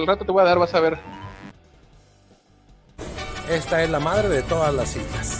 el rato te voy a dar, vas a ver. Esta es la madre de todas las citas.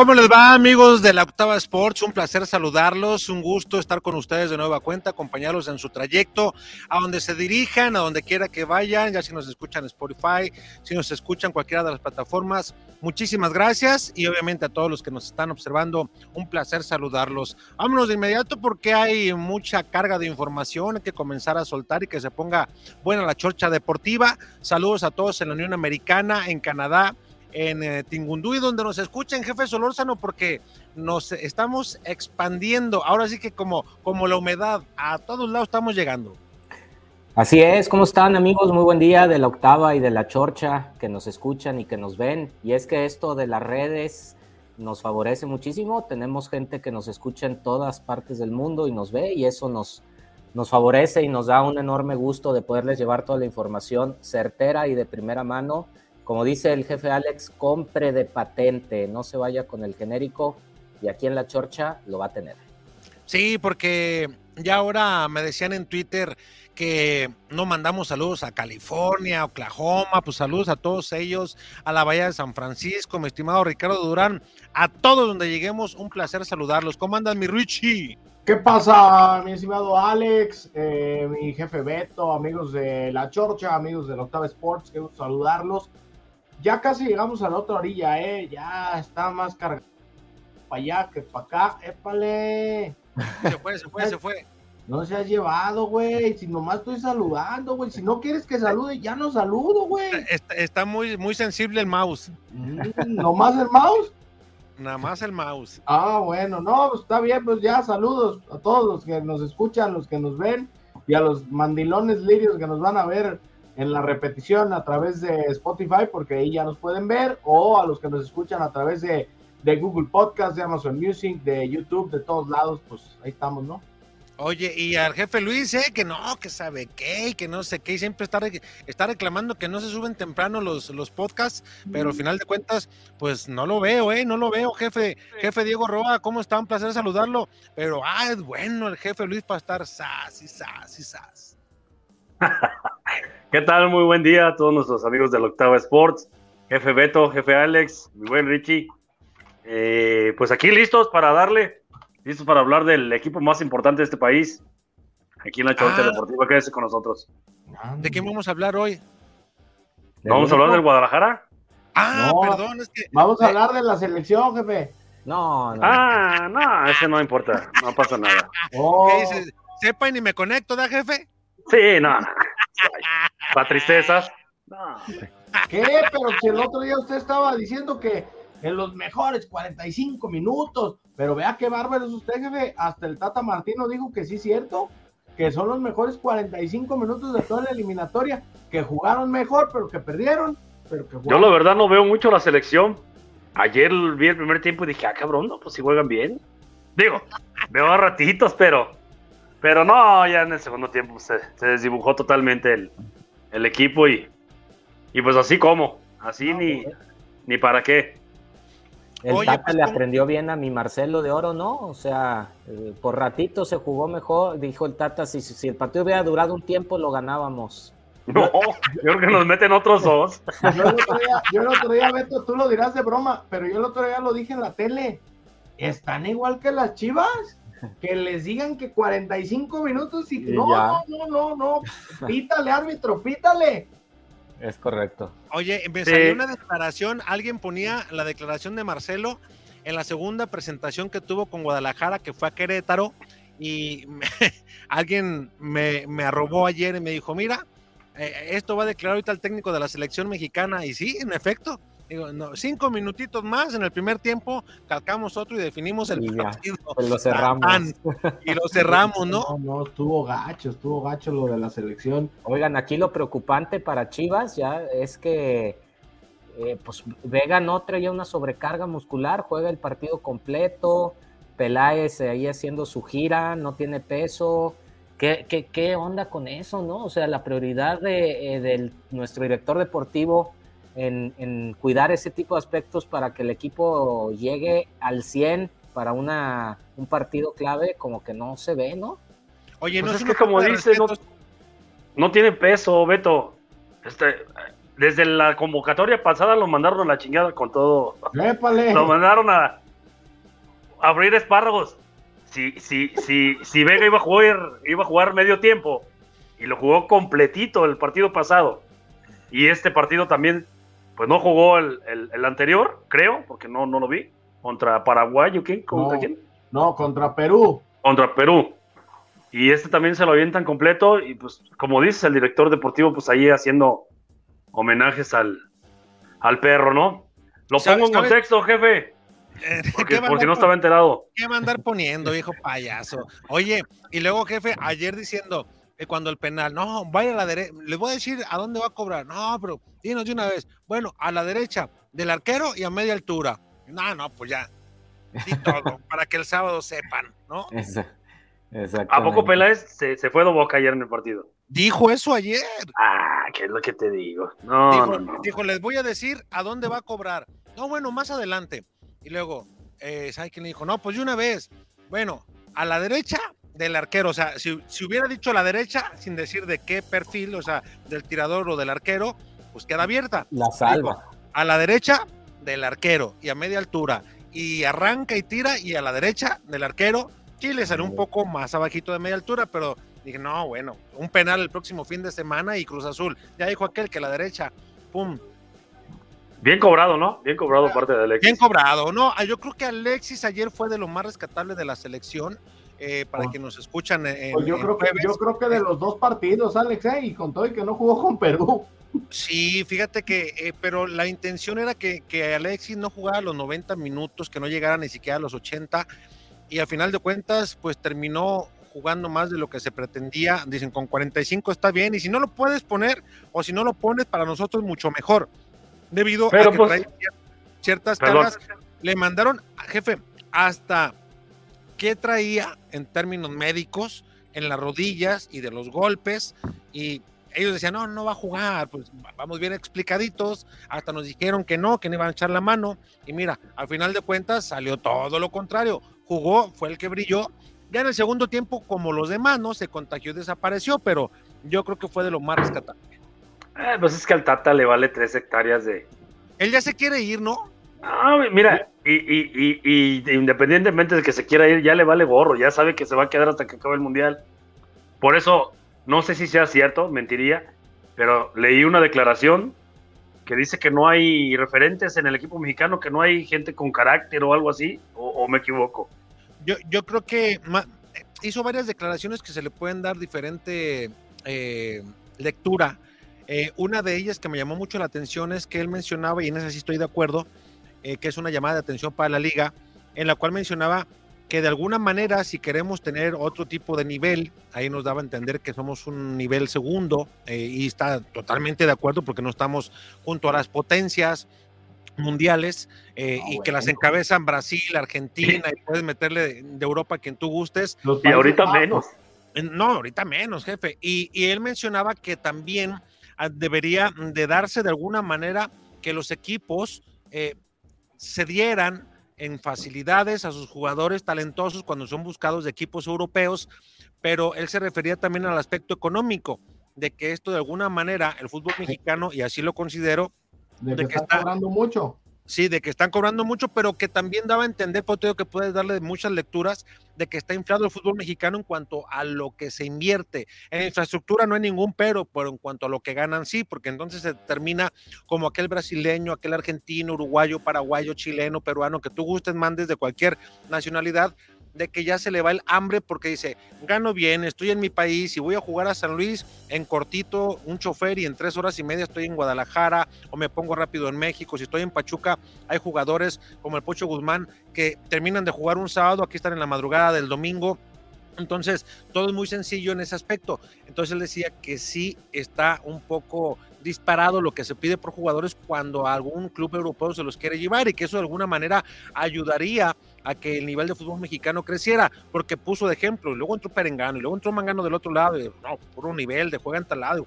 ¿Cómo les va, amigos de la Octava Sports? Un placer saludarlos, un gusto estar con ustedes de nueva cuenta, acompañarlos en su trayecto, a donde se dirijan, a donde quiera que vayan, ya si nos escuchan Spotify, si nos escuchan cualquiera de las plataformas. Muchísimas gracias y obviamente a todos los que nos están observando, un placer saludarlos. Vámonos de inmediato porque hay mucha carga de información, hay que comenzar a soltar y que se ponga buena la chorcha deportiva. Saludos a todos en la Unión Americana, en Canadá en eh, Tingunduy, donde nos escuchen, jefe Solórzano, porque nos estamos expandiendo. Ahora sí que como, como la humedad, a todos lados estamos llegando. Así es, ¿cómo están amigos? Muy buen día de la octava y de la chorcha que nos escuchan y que nos ven. Y es que esto de las redes nos favorece muchísimo. Tenemos gente que nos escucha en todas partes del mundo y nos ve y eso nos, nos favorece y nos da un enorme gusto de poderles llevar toda la información certera y de primera mano como dice el jefe Alex, compre de patente, no se vaya con el genérico y aquí en la chorcha lo va a tener. Sí, porque ya ahora me decían en Twitter que no mandamos saludos a California, Oklahoma, pues saludos a todos ellos, a la Bahía de San Francisco, mi estimado Ricardo Durán, a todos donde lleguemos, un placer saludarlos. ¿Cómo andan, mi Richie? ¿Qué pasa, mi estimado Alex, eh, mi jefe Beto, amigos de La Chorcha, amigos de Octava Sports, quiero saludarlos ya casi llegamos a la otra orilla, ¿eh? Ya está más cargado para allá que para acá. ¡Épale! Se fue, se fue, se fue. No se ha llevado, güey. Si nomás estoy saludando, güey. Si no quieres que salude, ya no saludo, güey. Está, muy, muy sensible el mouse. Mm, ¿Nomás el mouse? Nada más el mouse. Ah, bueno, no, pues está bien, pues ya saludos a todos los que nos escuchan, los que nos ven y a los mandilones lirios que nos van a ver en la repetición a través de Spotify, porque ahí ya nos pueden ver, o a los que nos escuchan a través de, Google Podcast, de Amazon Music, de YouTube, de todos lados, pues ahí estamos, ¿no? Oye, y al jefe Luis, ¿eh? que no, que sabe qué, que no sé qué, y siempre está, está reclamando que no se suben temprano los, los podcasts, pero al final de cuentas, pues no lo veo, ¿eh? No lo veo, jefe, jefe Diego Roa, ¿cómo está? Un placer saludarlo, pero, ah, es bueno el jefe Luis para estar sas y sas y sas. ¿Qué tal? Muy buen día a todos nuestros amigos del Octava Sports, jefe Beto, jefe Alex, mi buen Richie. Eh, pues aquí listos para darle, listos para hablar del equipo más importante de este país, aquí en la Chorcha ah. Deportiva. Quédese con nosotros. ¿De qué vamos a hablar hoy? ¿Vamos a hablar del Guadalajara? Ah, perdón, es que. Vamos a hablar de la selección, jefe. No, no. Ah, no, eso no importa, no pasa nada. ¿Qué dices? Sepa y ni me conecto, ¿da, jefe? Sí, no. Para tristezas. ¿Qué? Pero si el otro día usted estaba diciendo que en los mejores 45 minutos, pero vea qué bárbaro es usted, jefe. Hasta el Tata Martino dijo que sí, cierto, que son los mejores 45 minutos de toda la eliminatoria, que jugaron mejor, pero que perdieron. Pero que Yo la verdad no veo mucho la selección. Ayer vi el primer tiempo y dije, ah, cabrón, no, pues si juegan bien. Digo, veo a ratitos, pero pero no, ya en el segundo tiempo se, se desdibujó totalmente el, el, equipo y, y pues así como, así no, ni, ni para qué. El Oye, Tata pues, le aprendió bien a mi Marcelo de Oro, ¿no? O sea, eh, por ratito se jugó mejor. Dijo el Tata, si, si el partido hubiera durado un tiempo, lo ganábamos. No, yo creo que nos meten otros dos. Yo el otro día, yo el otro día Beto, tú lo dirás de broma, pero yo el otro día lo dije en la tele. Están igual que las chivas que les digan que 45 minutos y, y no, no, no, no, no, pítale, árbitro, pítale. Es correcto. Oye, me salió sí. una declaración, alguien ponía la declaración de Marcelo en la segunda presentación que tuvo con Guadalajara, que fue a Querétaro, y me, alguien me, me arrobó ayer y me dijo, mira, eh, esto va a declarar ahorita el técnico de la selección mexicana, y sí, en efecto, Digo, no, cinco minutitos más en el primer tiempo, calcamos otro y definimos el y ya, partido. Pues lo cerramos. Tan, y lo cerramos, ¿no? ¿no? No, estuvo gacho, estuvo gacho lo de la selección. Oigan, aquí lo preocupante para Chivas ya es que eh, pues Vega no traía una sobrecarga muscular, juega el partido completo, Peláez ahí haciendo su gira, no tiene peso. ¿Qué, qué, qué onda con eso, no? O sea, la prioridad de, eh, de nuestro director deportivo en, en, cuidar ese tipo de aspectos para que el equipo llegue al 100 para una, un partido clave, como que no se ve, ¿no? Oye, pues no es que como dice, no, no, tiene peso, Beto. Este, desde la convocatoria pasada lo mandaron a la chingada con todo. ¡Épale! Lo mandaron a, a abrir espárragos. Si, si, si, si Vega iba a jugar, iba a jugar medio tiempo y lo jugó completito el partido pasado. Y este partido también pues no jugó el, el, el, anterior, creo, porque no, no lo vi. Contra Paraguay o quién? ¿Contra no, quién? No, contra Perú. Contra Perú. Y este también se lo avientan completo. Y pues, como dices, el director deportivo, pues ahí haciendo homenajes al, al perro, ¿no? Lo pongo en contexto, jefe. Porque, por si no estaba enterado. ¿Qué va a andar poniendo, viejo payaso? Oye, y luego, jefe, ayer diciendo, cuando el penal, no, vaya a la derecha, les voy a decir a dónde va a cobrar, no, pero dinos de una vez, bueno, a la derecha del arquero y a media altura. No, no, pues ya, di todo, para que el sábado sepan, ¿no? ¿A poco Peláez se, se, fue de boca ayer en el partido? Dijo eso ayer. Ah, ¿qué es lo que te digo? No, dijo, no, no. dijo les voy a decir a dónde va a cobrar. No, bueno, más adelante. Y luego, eh, ¿sabe quién le dijo? No, pues de una vez. Bueno, a la derecha del arquero, o sea, si, si, hubiera dicho la derecha, sin decir de qué perfil, o sea, del tirador o del arquero, pues queda abierta. La salva. A la derecha del arquero y a media altura, y arranca y tira, y a la derecha del arquero, sí le salió un poco más abajito de media altura, pero dije, no, bueno, un penal el próximo fin de semana y Cruz Azul. Ya dijo aquel que a la derecha, pum. Bien cobrado, ¿no? Bien cobrado parte de Alexis. Bien cobrado, ¿no? Yo creo que Alexis ayer fue de lo más rescatable de la selección eh, para oh. que nos escuchan. En, pues yo, creo que, yo creo que de los dos partidos, Alex, eh, y con todo y que no jugó con Perú. Sí, fíjate que, eh, pero la intención era que, que, Alexis no jugara los 90 minutos, que no llegara ni siquiera a los 80, y al final de cuentas, pues terminó jugando más de lo que se pretendía. Dicen, con 45 está bien, y si no lo puedes poner, o si no lo pones, para nosotros mucho mejor, debido pero a que pues, trae ciertas cargas. Le mandaron, jefe, hasta qué traía en términos médicos en las rodillas y de los golpes y ellos decían, no, no va a jugar, pues vamos bien explicaditos, hasta nos dijeron que no, que no iban a echar la mano, y mira, al final de cuentas salió todo lo contrario, jugó, fue el que brilló, ya en el segundo tiempo, como los demás, ¿no? Se contagió y desapareció, pero yo creo que fue de lo más rescatable. Eh, pues es que al Tata le vale tres hectáreas de... Él ya se quiere ir, ¿no? Ah, mira, y, independientemente de que se quiera ir, ya le vale gorro, ya sabe que se va a quedar hasta que acabe el mundial. Por eso, no sé si sea cierto, mentiría, pero leí una declaración que dice que no hay referentes en el equipo mexicano, que no hay gente con carácter o algo así, o, me equivoco. Yo, creo que hizo varias declaraciones que se le pueden dar diferente eh, lectura. Eh, una de ellas que me llamó mucho la atención es que él mencionaba, y en esa sí estoy de acuerdo, eh, que es una llamada de atención para la liga, en la cual mencionaba que de alguna manera, si queremos tener otro tipo de nivel, ahí nos daba a entender que somos un nivel segundo eh, y está totalmente de acuerdo porque no estamos junto a las potencias mundiales eh, y que las encabezan Brasil, Argentina y puedes meterle de, Europa quien tú gustes. y ahorita menos. No, ahorita menos, jefe. Y, y él mencionaba que también ah, debería de darse de alguna manera que los equipos eh, se dieran en facilidades a sus jugadores talentosos cuando son buscados de equipos europeos, pero él se refería también al aspecto económico, de que esto de alguna manera el fútbol mexicano, y así lo considero, de que, está cobrando mucho. Sí, de que están cobrando mucho, pero que también daba a entender, Poteo, que puedes darle muchas lecturas de que está inflado el fútbol mexicano en cuanto a lo que se invierte. En infraestructura no hay ningún pero, pero en cuanto a lo que ganan, sí, porque entonces se termina como aquel brasileño, aquel argentino, uruguayo, paraguayo, chileno, peruano, que tú gustes, mandes de cualquier nacionalidad, de que ya se le va el hambre porque dice, gano bien, estoy en mi país y voy a jugar a San Luis en cortito, un chofer y en tres horas y media estoy en Guadalajara o me pongo rápido en México. Si estoy en Pachuca, hay jugadores como el Pocho Guzmán que terminan de jugar un sábado, aquí están en la madrugada del domingo. Entonces, todo es muy sencillo en ese aspecto. Entonces él decía que sí está un poco disparado lo que se pide por jugadores cuando algún club europeo se los quiere llevar y que eso de alguna manera ayudaría que el nivel de fútbol mexicano creciera, porque puso de ejemplo, y luego entró Perengano, y luego entró Mangano del otro lado, y no, por un nivel, de juega en tal lado.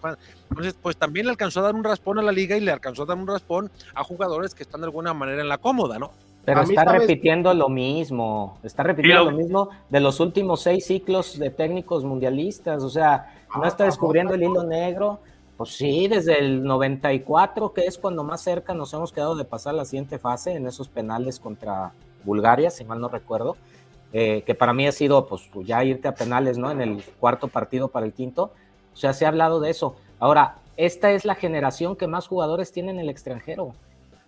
Entonces, pues también le alcanzó a dar un raspón a la liga y le alcanzó a dar un raspón a jugadores que están de alguna manera en la cómoda, ¿no? Pero está repitiendo lo mismo, está repitiendo lo... mismo de los últimos seis ciclos de técnicos mundialistas, o sea, no está descubriendo el hilo negro. Pues sí, desde el 94, que es cuando más cerca nos hemos quedado de pasar la siguiente fase en esos penales contra Bulgaria, si mal no recuerdo, eh, que para mí ha sido pues ya irte a penales, ¿no? En el cuarto partido para el quinto. O sea, se ha hablado de eso. Ahora, esta es la generación que más jugadores tiene en el extranjero.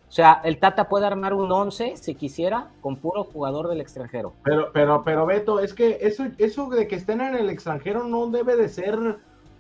O sea, el Tata puede armar un 11 si quisiera con puro jugador del extranjero. Pero, pero, pero Beto, es que eso, eso de que estén en el extranjero no debe de ser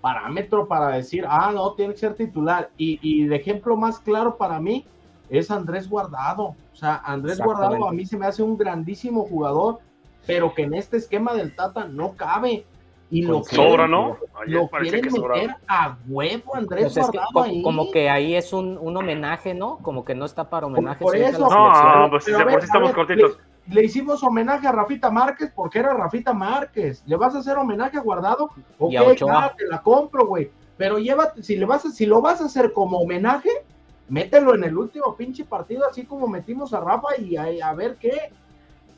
parámetro para decir, ah, no, tiene que ser titular. Y, y de ejemplo más claro para mí es Andrés Guardado. O sea, Andrés Guardado a mí se me hace un grandísimo jugador, pero que en este esquema del Tata no cabe. Y lo pues sobra, ¿no? lo quieren meter a huevo Andrés pues Guardado ahí. Como que ahí es un, un, homenaje, ¿no? Como que no está para homenaje. Por, eso, no, pues si por sí estamos cortitos. Le, le, hicimos homenaje a Rafita Márquez porque era Rafita Márquez. ¿Le vas a hacer homenaje a Guardado? Ok, claro, te la compro, güey. Pero llévate, si, le vas a, si lo vas a hacer como homenaje, mételo en el último pinche partido, así como metimos a Rafa y a, ver qué.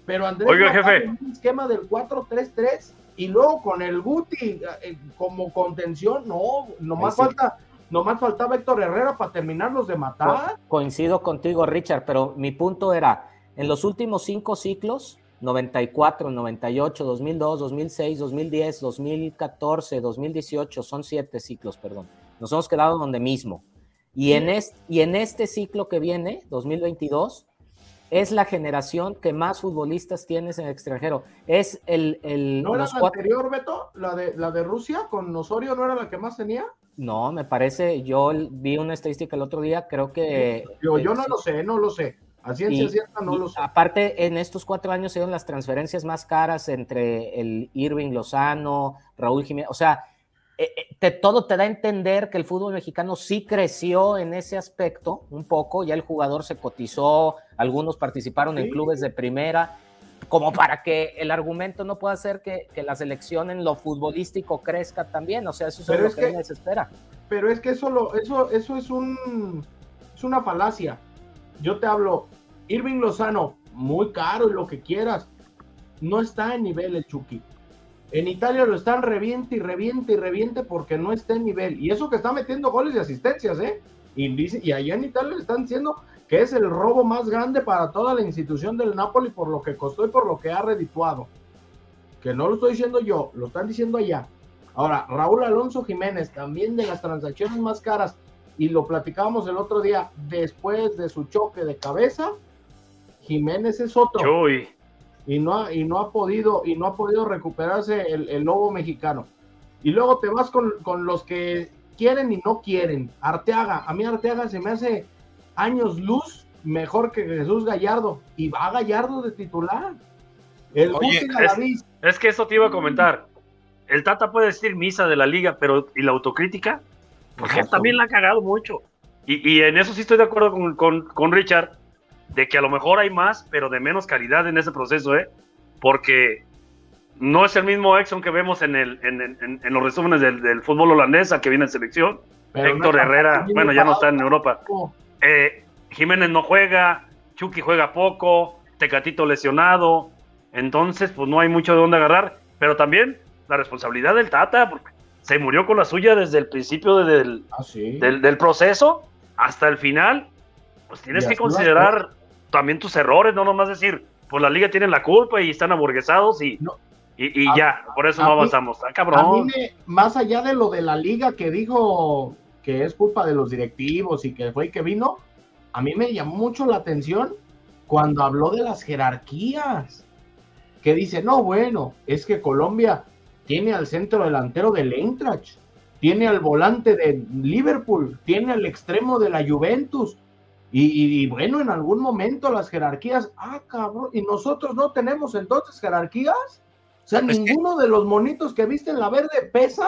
Pero Andrés, Oiga, jefe. un esquema del 4-3-3 y luego con el Guti eh, como contención, no, nomás falta. Nomás faltaba Héctor Herrera para terminarlos de matar. coincido contigo, Richard, pero mi punto era, en los últimos cinco ciclos, 94, 98, 2002, 2006, 2010, 2014, 2018, son siete ciclos, perdón. Nos hemos quedado donde mismo. Y en, este, y en este ciclo que viene, 2022, es la generación que más futbolistas tienes en el extranjero. Es el... el ¿No era la anterior, Beto? ¿La de, ¿La de Rusia con Osorio no era la que más tenía? No, me parece, yo vi una estadística el otro día, creo que... Yo, yo no lo sé, no lo sé. A ciencia cierta no lo sé. Aparte, en estos cuatro años se dieron las transferencias más caras entre el Irving Lozano, Raúl Jiménez, o sea, eh, eh, te, todo te da a entender que el fútbol mexicano sí creció en ese aspecto un poco, ya el jugador se cotizó, algunos participaron en clubes de primera, como para que el argumento no pueda ser que, que, la selección en lo futbolístico crezca también, o sea, eso es lo que, que se espera. Pero es que eso, lo, eso, eso es, un, es una falacia. Yo te hablo, Irving Lozano, muy caro y lo que quieras, no está en nivel el Chucky en Italia lo están reviente y reviente y reviente porque no está en nivel. Y eso que está metiendo goles y asistencias, ¿eh? Y, y allá en Italia le están diciendo que es el robo más grande para toda la institución del Napoli por lo que costó y por lo que ha redituado. Que no lo estoy diciendo yo, lo están diciendo allá. Ahora, Raúl Alonso Jiménez, también de las transacciones más caras, y lo platicábamos el otro día, después de su choque de cabeza, Jiménez es otro. Uy y no ha, y no ha podido y no ha podido recuperarse el, el lobo mexicano. Y luego te vas con, con, los que quieren y no quieren. Arteaga, a mí Arteaga se me hace años luz mejor que Jesús Gallardo y va Gallardo de titular. El Oye, Es, es que eso te iba a comentar. El Tata puede decir misa de la liga, pero ¿y la autocrítica? Porque Exacto. también la ha cagado mucho. Y, y en eso sí estoy de acuerdo con, con- con Richard, de que a lo mejor hay más, pero de menos calidad en ese proceso, ¿eh? Porque no es el mismo Exxon que vemos en, el, en, en- en los resúmenes del, del fútbol holandés, al que viene en selección. pero Héctor no- Herrera, bueno, ya no está en Europa. Eh, Jiménez no juega, Chucky juega poco, Tecatito lesionado, entonces pues no hay mucho de dónde agarrar, pero también la responsabilidad del Tata, porque se murió con la suya desde el principio de- del, Ah, sí. del, del proceso hasta el final, pues tienes que considerar también tus errores, no nomás decir, pues la liga tiene la culpa y están aburguesados y, No. y, y A- ya, por eso a no mí- avanzamos. A mí cabrón. me- más allá de lo de la liga que dijo que es culpa de los directivos y que fue y que vino, a mí me llamó mucho la atención cuando habló de las jerarquías. Que dice, no, bueno, es que Colombia tiene al centro delantero del Eintracht, tiene al volante de Liverpool, tiene al extremo de la Juventus. Y, y- y bueno, en algún momento las jerarquías, ah, cabrón, y nosotros no tenemos entonces jerarquías. O sea, Es que- ninguno de los monitos que viste en la verde pesan.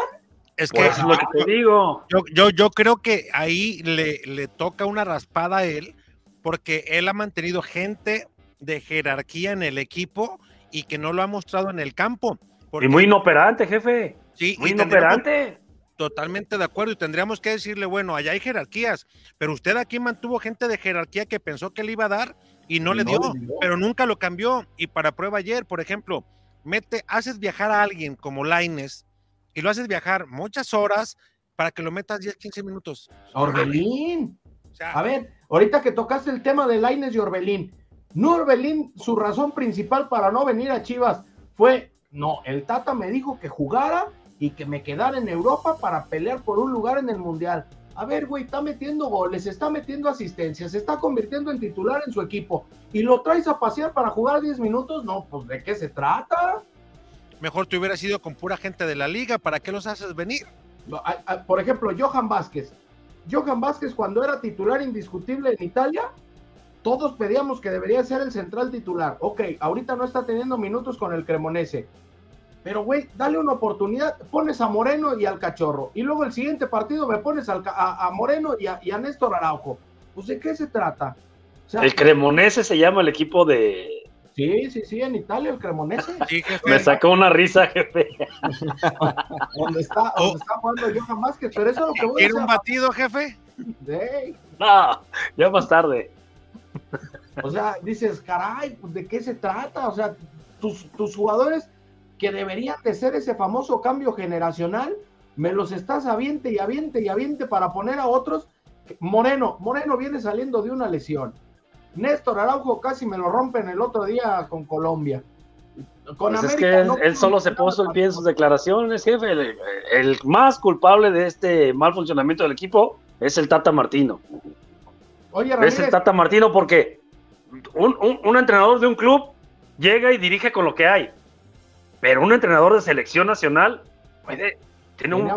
Es que es lo que te digo. yo, yo, yo creo que ahí le, le toca una raspada a él, porque él ha mantenido gente de jerarquía en el equipo y que no lo ha mostrado en el campo. Porque, Y muy inoperante, jefe. sí, Muy inoperante. Totalmente de acuerdo y tendríamos que decirle, bueno, allá hay jerarquías, pero usted aquí mantuvo gente de jerarquía que pensó que le iba a dar y no le dio, pero nunca lo cambió. Y para prueba ayer, por ejemplo, mete, haces viajar a alguien como Laines y lo haces viajar muchas horas para que lo metas 10, 15 minutos. Orbelín. O sea, A ver, ahorita que tocaste el tema de Laines y Orbelín. No, Orbelín, su razón principal para no venir a Chivas fue, no, el Tata me dijo que jugara y que me quedara en Europa para pelear por un lugar en el Mundial. A ver, güey, está metiendo goles, está metiendo asistencias, se está convirtiendo en titular en su equipo y lo traes a pasear para jugar 10 minutos. No, pues ¿de qué se trata? mejor te hubieras ido con pura gente de la liga, ¿para qué los haces venir? Por ejemplo, Johan Vázquez. Johan Vázquez, cuando era titular indiscutible en Italia, todos pedíamos que debería ser el central titular. Ok, ahorita no está teniendo minutos con el Cremonese. Pero, güey, dale una oportunidad. Pones a Moreno y al Cachorro. Y luego el siguiente partido me pones al a, a Moreno y a, y a Néstor Araujo. Pues, ¿de qué se trata? O sea, El Cremonese se llama el equipo de. sí, sí, sí, en Italia el Cremonese. Sí. Me sacó una risa, jefe. donde, está, Oh. está jugando Johan Vázquez. Pero eso es lo que voy a ¿Quiere un batido, jefe? No, ya más tarde. O sea, dices, caray, ¿de qué se trata? O sea, tus, tus jugadores que deberían de ser ese famoso cambio generacional, me los estás aviente y aviente y aviente para poner a otros. Moreno, Moreno viene saliendo de una lesión. Néstor Araujo casi me lo rompen el otro día con Colombia. Con Pues es América que él, no él solo se puso el pie en sus declaraciones, jefe. El, el más culpable de este mal funcionamiento del equipo es el Tata Martino. Oye, Es el Tata Martino porque un, un- un entrenador de un club llega y dirige con lo que hay. Pero un entrenador de selección nacional puede, tiene, un-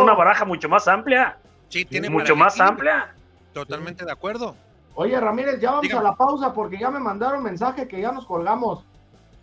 una baraja mucho más amplia. Sí, tiene mucho más amplia. Totalmente de acuerdo. oye, Ramírez, ya vamos Dígame. a la pausa porque ya me mandaron mensaje que ya nos colgamos.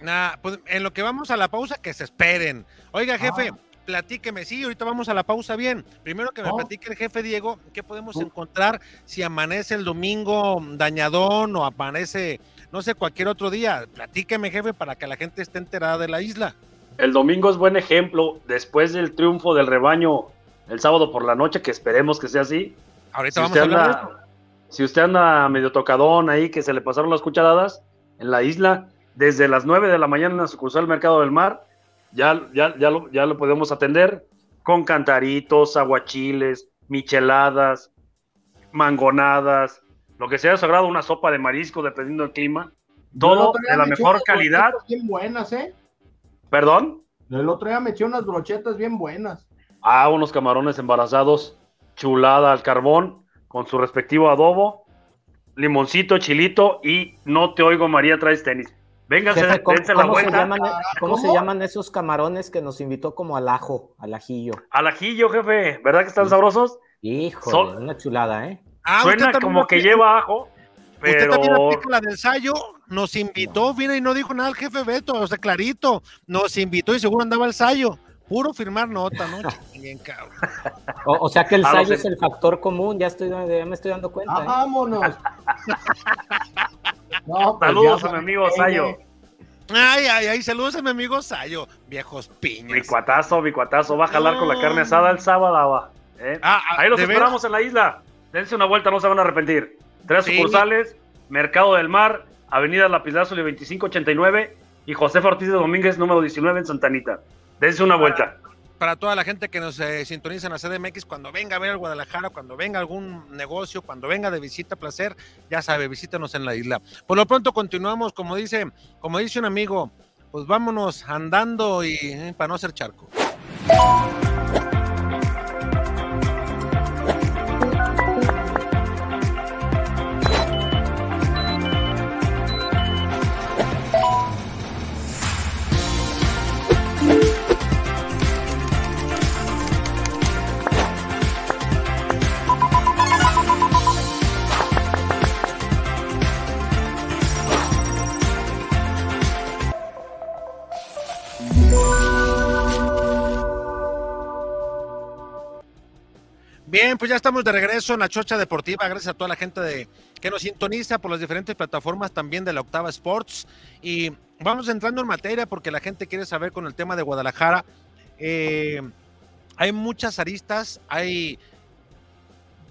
Nah, pues en lo que vamos a la pausa, que se esperen. Oiga, jefe, Ah. platíqueme. Sí, ahorita vamos a la pausa bien. Primero que me Oh. platique el jefe Diego, ¿qué podemos Uh. encontrar si amanece el domingo dañadón o amanece, no sé, cualquier otro día? Platíqueme, jefe, para que la gente esté enterada de la isla. El domingo es buen ejemplo. Después del triunfo del rebaño el sábado por la noche, que esperemos que sea así. Ahorita Si vamos usted, a hablar de eso. anda, si usted anda medio tocadón ahí, que se le pasaron las cucharadas en la isla, desde las 9 de la mañana en la sucursal Mercado del Mar, ya, ya, ya, lo, ya lo podemos atender con cantaritos, aguachiles, micheladas, mangonadas, lo que sea sagrado, una sopa de marisco, dependiendo del clima. Todo de la me mejor unas calidad. brochetas Bien buenas, ¿eh? ¿Perdón? El otro día me eché unas brochetas bien buenas. Ah, unos camarones embarazados, chulada al carbón, con su respectivo adobo, limoncito, chilito y no te oigo, María, traes tenis. Vénganse, Jefe, ¿cómo, dense la cómo se vuelta llaman, cómo se ¿Cómo? llaman esos camarones que nos invitó como al ajo, al ajillo? al ajillo, jefe. ¿Verdad que están sabrosos? Híjole, Sol- una chulada, ¿eh? Ah, Suena como que lleva ajo. Usted también pero aplica la del Sayo, nos invitó, viene y no dijo nada el jefe Beto, o sea, clarito, nos invitó y seguro andaba el Sayo. Puro firmar nota, ¿no? Bien, cabrón. O, o sea que el Ah, Sayo es el factor común, ya, estoy, ya me estoy dando cuenta. Ah, ¿eh? vámonos. No, pues Saludos a mi amigo Sayo. Ay, ay, ay, saludos a mi amigo Sayo, viejos mi piñas. cuatazo, mi cuatazo, va a jalar con la carne asada el sábado. va, ¿eh? Ah, ah, Ahí los esperamos en la isla. Dense una vuelta, no se van a arrepentir. Tres Sí. sucursales, Mercado del Mar, Avenida Lapislázuli 2589 y José Ortiz de Domínguez, número 19 en Santanita. Dense una vuelta. Para toda la gente que nos eh, sintoniza en la CDMX, cuando venga a ver el Guadalajara, cuando venga algún negocio, cuando venga de visita, placer, ya sabe, visítanos en la isla. Por lo pronto continuamos, como dice, como dice un amigo, pues vámonos andando y eh, para no hacer charco. Bien, pues ya estamos de regreso en la Chocha Deportiva. Gracias a toda la gente de, que nos sintoniza por las diferentes plataformas también de la Octava Sports. Y vamos entrando en materia porque la gente quiere saber con el tema de Guadalajara. Eh, hay muchas aristas, hay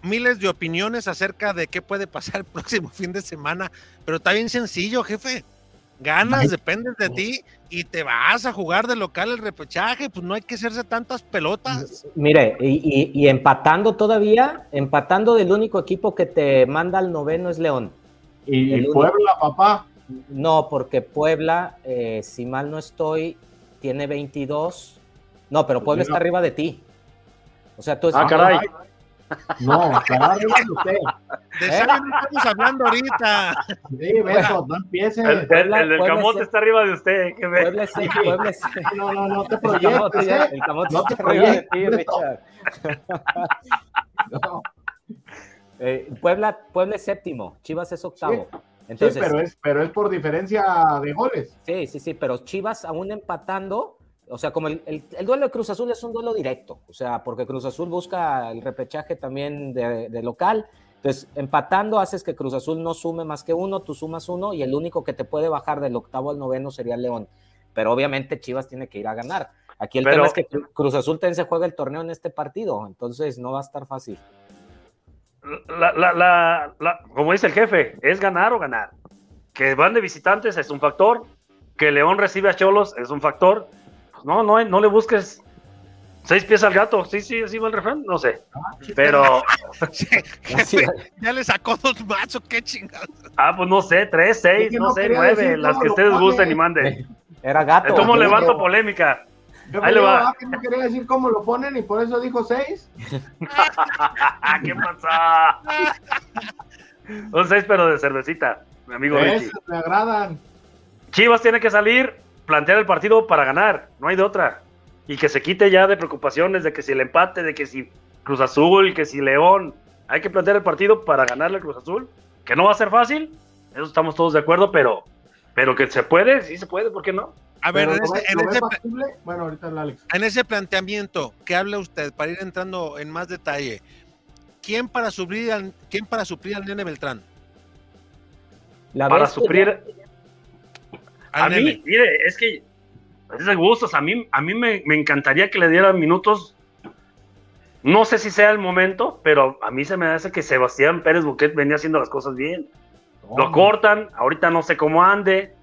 miles de opiniones acerca de qué puede pasar el próximo fin de semana, pero está bien sencillo, jefe. Ganas, dependes de ti y te vas a jugar de local el repechaje, pues no hay que hacerse tantas pelotas. Mire, y, y- y empatando todavía, empatando del único equipo que te manda al noveno es León. Y El Puebla, papá. No, porque Puebla, eh, si mal no estoy, tiene 22. No, pero Puebla no. está arriba de ti. O sea, tú Ah, caray. No, estará arriba de usted. De ¿Eh? Sabio no estamos hablando ahorita. Sí, Beto, no empieces. El, el- Puebla- el del camote sí. está arriba de usted. ¿qué ve? Puebla es, Puebla es- No, no, no te el camote, proyectes, ya- ¿eh? el camote No te arriba de ti, proyectes. Richard. No. Eh, Puebla, Puebla es séptimo, Chivas es octavo. Sí, Entonces, pero es, pero es por diferencia de goles. Sí, sí, sí, pero Chivas aún empatando, o sea, como el, el- el duelo de Cruz Azul es un duelo directo, o sea, porque Cruz Azul busca el repechaje también de, de local, entonces empatando haces que Cruz Azul no sume más que uno, tú sumas uno y el único que te puede bajar del octavo al noveno sería León, pero obviamente Chivas tiene que ir a ganar. Aquí el Pero- tema es que Cru- Cruz Azul también se juega el torneo en este partido, entonces no va a estar fácil. La, la, la, la- como dice el jefe, es ganar o ganar. Que van de visitantes es un factor. Que León recibe a Cholos es un factor. Pues no, no, no le busques seis pies al gato. Sí, sí, así va el refrán. No sé. Pero, Jefe, ya le sacó dos más o qué chingados. ah, pues no sé, tres, seis, Es que no, no sé, nueve, decir las cómo que ustedes pone. gusten y manden. Era gato. Gato. levanto polémica. Yo Ahí le va. ah, que no quería decir cómo lo ponen y por eso dijo seis. ¿Qué pasa? Un seis, pero de cervecita, mi amigo Richie. Esos me agradan. Chivas tiene que salir, plantear el partido para ganar, no hay de otra. Y que se quite ya de preocupaciones de que si el empate, de que si Cruz Azul, que si León. Hay que plantear el partido para ganarle al Cruz Azul, que no va a ser fácil, eso estamos todos de acuerdo, pero, pero que se puede, sí se puede, ¿por qué no? A ver, en ¿lo ese, en ese-? Bueno, ahorita el Alex. en ese planteamiento que habla usted, para ir entrando en más detalle, ¿quién para suplir al, quién para suplir al nene Beltrán? La Para suplir... A mí, mire, es que es de gustos, a mí, a mí me, me encantaría que le dieran minutos. No sé si sea el momento, pero a mí se me hace que Sebastián Pérez Buquet venía haciendo las cosas bien. Lo cortan, ahorita no sé cómo ande.